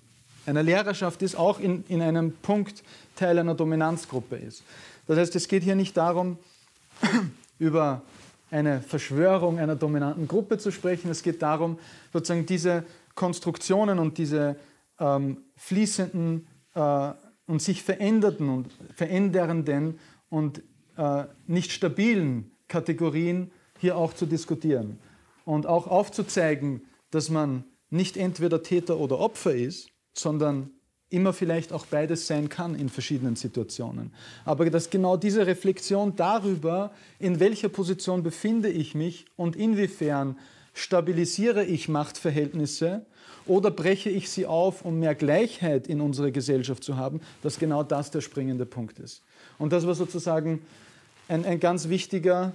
einer Lehrerschaft ist, auch in, in einem Punkt Teil einer Dominanzgruppe ist. Das heißt, es geht hier nicht darum, über eine Verschwörung einer dominanten Gruppe zu sprechen. Es geht darum, sozusagen diese Konstruktionen und diese ähm, fließenden äh, und sich veränderten und verändernden und äh, nicht stabilen Kategorien hier auch zu diskutieren und auch aufzuzeigen, dass man nicht entweder Täter oder Opfer ist, sondern immer vielleicht auch beides sein kann in verschiedenen Situationen. Aber dass genau diese Reflexion darüber, in welcher Position befinde ich mich und inwiefern stabilisiere ich Machtverhältnisse oder breche ich sie auf, um mehr Gleichheit in unserer Gesellschaft zu haben, dass genau das der springende Punkt ist. Und das war sozusagen ein, ein ganz wichtiger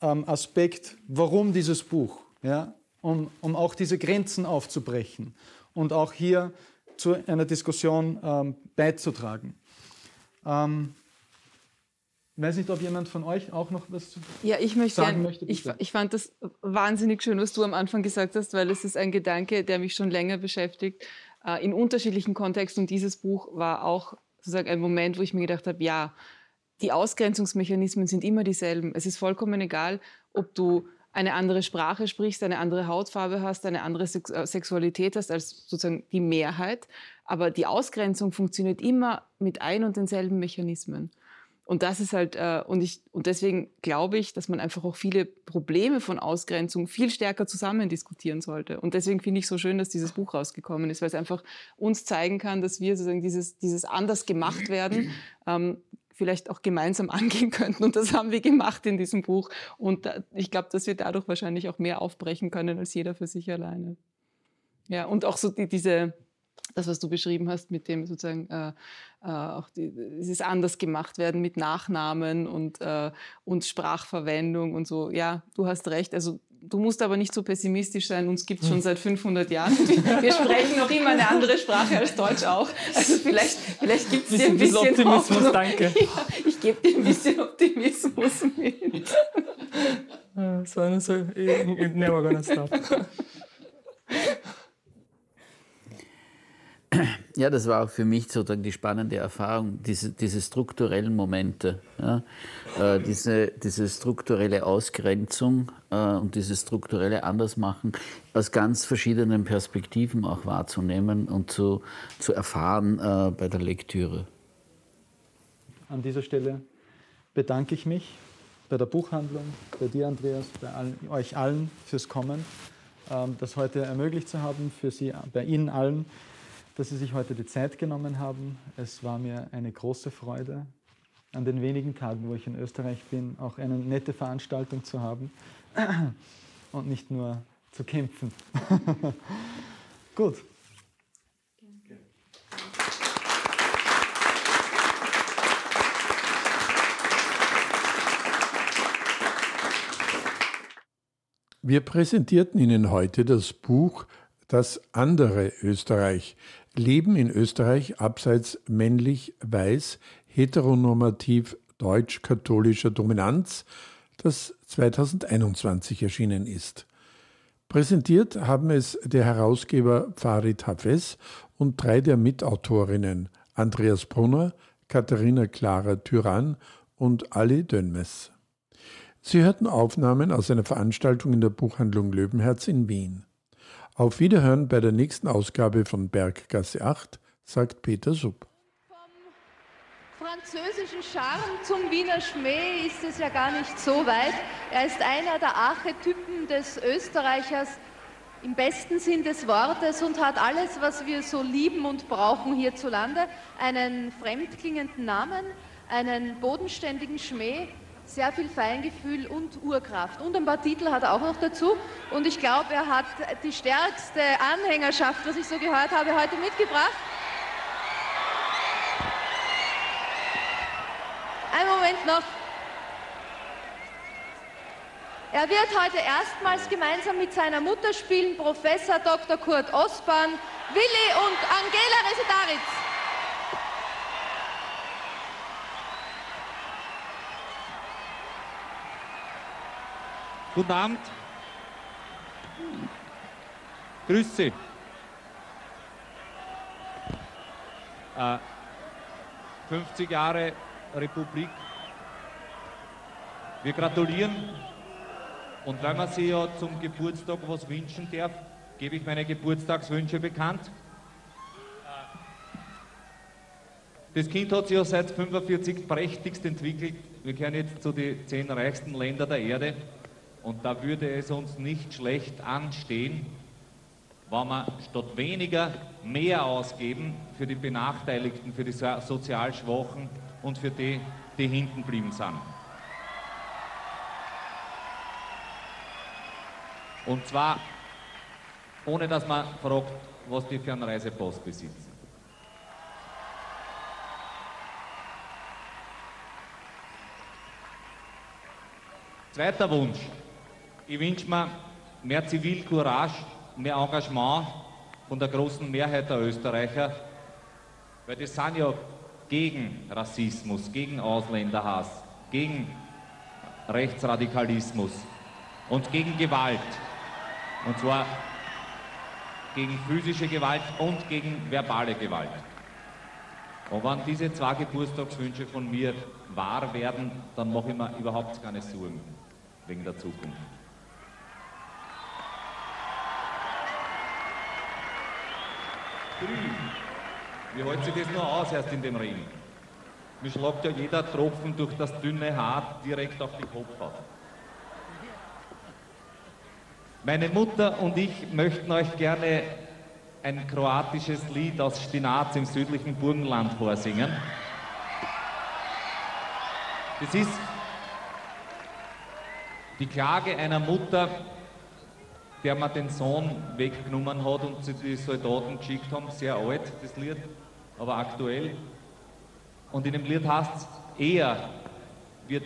ähm, Aspekt, warum dieses Buch, ja, um, um auch diese Grenzen aufzubrechen und auch hier zu einer Diskussion ähm, beizutragen. Ähm, ich weiß nicht, ob jemand von euch auch noch was ja, ich möchte sagen gern, möchte. Ich, ich, fand das wahnsinnig schön, was du am Anfang gesagt hast, weil es ist ein Gedanke, der mich schon länger beschäftigt, äh, in unterschiedlichen Kontexten. Und dieses Buch war auch sozusagen ein Moment, wo ich mir gedacht habe, ja, die Ausgrenzungsmechanismen sind immer dieselben. Es ist vollkommen egal, ob du eine andere Sprache sprichst, eine andere Hautfarbe hast, eine andere äh, Sexualität hast als sozusagen die Mehrheit. Aber die Ausgrenzung funktioniert immer mit ein und denselben Mechanismen. Und das ist halt, äh, und, ich, und deswegen glaube ich, dass man einfach auch viele Probleme von Ausgrenzung viel stärker zusammen diskutieren sollte. Und deswegen finde ich so schön, dass dieses Buch rausgekommen ist, weil es einfach uns zeigen kann, dass wir sozusagen dieses, dieses anders gemacht werden ähm, vielleicht auch gemeinsam angehen könnten. Und das haben wir gemacht in diesem Buch. Und da, ich glaube, dass wir dadurch wahrscheinlich auch mehr aufbrechen können als jeder für sich alleine. Ja, und auch so die, diese, das, was du beschrieben hast, mit dem sozusagen äh, äh, auch die, es ist anders gemacht werden mit Nachnamen und, äh, und Sprachverwendung und so. Ja, du hast recht. Also du musst aber nicht so pessimistisch sein. Uns gibt es schon seit 500 Jahren. Wir sprechen noch immer eine andere Sprache als Deutsch auch. Also vielleicht, vielleicht gibt es dir ein bisschen Optimismus. Hoffnung. Danke. Ja, ich gebe dir ein bisschen Optimismus mit. so, so, never gonna stop. Ja, das war auch für mich sozusagen die spannende Erfahrung, diese, diese strukturellen Momente, ja, äh, diese, diese strukturelle Ausgrenzung äh, und dieses strukturelle Andersmachen aus ganz verschiedenen Perspektiven auch wahrzunehmen und zu, zu erfahren äh, bei der Lektüre. An dieser Stelle bedanke ich mich bei der Buchhandlung, bei dir, Andreas, bei allen, euch allen fürs Kommen, ähm, das heute ermöglicht zu haben, für Sie, bei Ihnen allen dass Sie sich heute die Zeit genommen haben. Es war mir eine große Freude, an den wenigen Tagen, wo ich in Österreich bin, auch eine nette Veranstaltung zu haben und nicht nur zu kämpfen. Gut. Wir präsentierten Ihnen heute das Buch Das andere Österreich, Leben in Österreich abseits männlich-weiß, heteronormativ deutsch-katholischer Dominanz, das 2021 erschienen ist. Präsentiert haben es der Herausgeber Farid Hafez und drei der Mitautorinnen Andreas Brunner, Katharina Clara Tyrann und Ali Dönmes. Sie hörten Aufnahmen aus einer Veranstaltung in der Buchhandlung Löwenherz in Wien. Auf Wiederhören bei der nächsten Ausgabe von Berggasse 8, sagt Peter Sub. Vom französischen Charme zum Wiener Schmäh ist es ja gar nicht so weit. Er ist einer der Archetypen des Österreichers im besten Sinn des Wortes und hat alles, was wir so lieben und brauchen hierzulande. Einen fremdklingenden Namen, einen bodenständigen Schmäh, sehr viel Feingefühl und Urkraft. Und ein paar Titel hat er auch noch dazu. Und ich glaube, er hat die stärkste Anhängerschaft, was ich so gehört habe, heute mitgebracht. Ein Moment noch. Er wird heute erstmals gemeinsam mit seiner Mutter spielen, Professor Dr. Kurt Osborn, Willi und Angela Resetaritz. Guten Abend. Grüß Sie. Äh, 50 Jahre Republik. Wir gratulieren. Und wenn man sich ja zum Geburtstag was wünschen darf, gebe ich meine Geburtstagswünsche bekannt. Das Kind hat sich ja seit 45 prächtigst entwickelt. Wir gehören jetzt zu den zehn reichsten Ländern der Erde. Und da würde es uns nicht schlecht anstehen, wenn wir statt weniger mehr ausgeben für die Benachteiligten, für die sozial Schwachen und für die, die hinten geblieben sind. Und zwar ohne dass man fragt, was die für einen Reisepass besitzen. Zweiter Wunsch. Ich wünsche mir mehr Zivilcourage, mehr Engagement von der großen Mehrheit der Österreicher, weil die sind ja gegen Rassismus, gegen Ausländerhass, gegen Rechtsradikalismus und gegen Gewalt. Und zwar gegen physische Gewalt und gegen verbale Gewalt. Und wenn diese zwei Geburtstagswünsche von mir wahr werden, dann mache ich mir überhaupt keine Sorgen wegen der Zukunft. Wie hält sich das nur aus erst in dem Regen? Mir schlagt ja jeder Tropfen durch das dünne Haar direkt auf die Kopfhaut. Meine Mutter und ich möchten euch gerne ein kroatisches Lied aus Stinaz im südlichen Burgenland vorsingen. Das ist die Klage einer Mutter, der man den Sohn weggenommen hat und sie die Soldaten geschickt haben. Sehr alt, das Lied, aber aktuell. Und in dem Lied heißt es, eher wird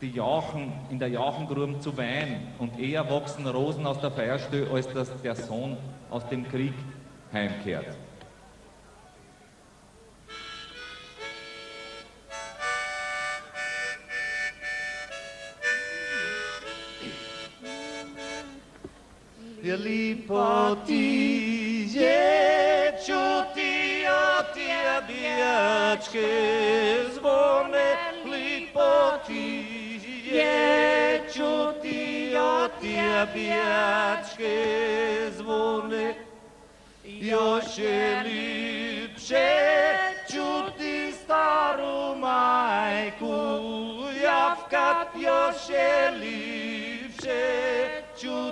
die Jauchen in der Jauchengruben zu Wein und eher wachsen Rosen aus der Feierstö, als dass der Sohn aus dem Krieg heimkehrt. Lipo ti je čuti od tjebijačke zvone, lipo ti je čuti od tjebijačke zvone, još je lipše čuti staru majku, javkat još je lipše čuti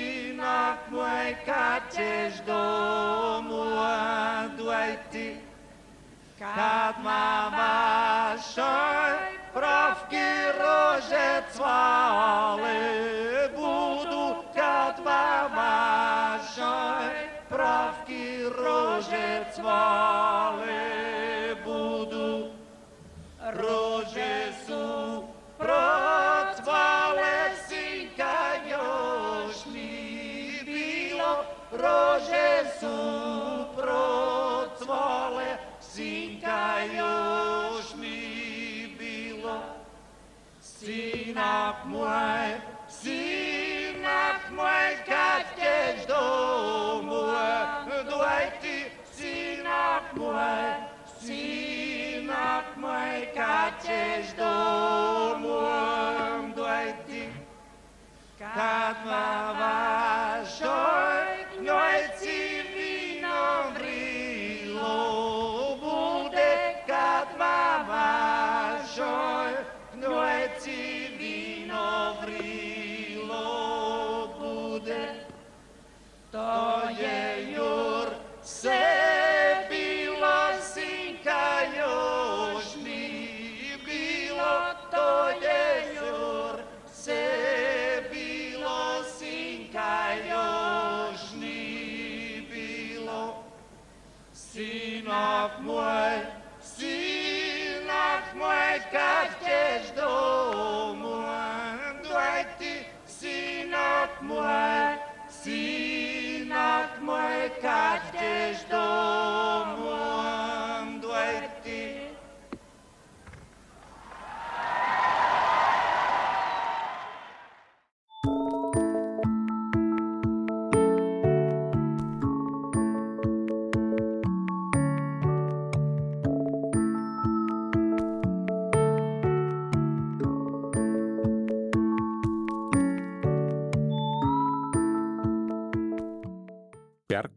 Cătești domul doaiti, Kad ma vašoj pravki rože cvale budu, Kad ma vašoj pravki rože cvale budu, Rože pro Jesu, pro cvale, synka još mi bilo. Sinak moj, sinak moj, kad ćeš domu, dvaj ti, sinak moj, sinak moj, kad ćeš domu, dvaj ti, kad ma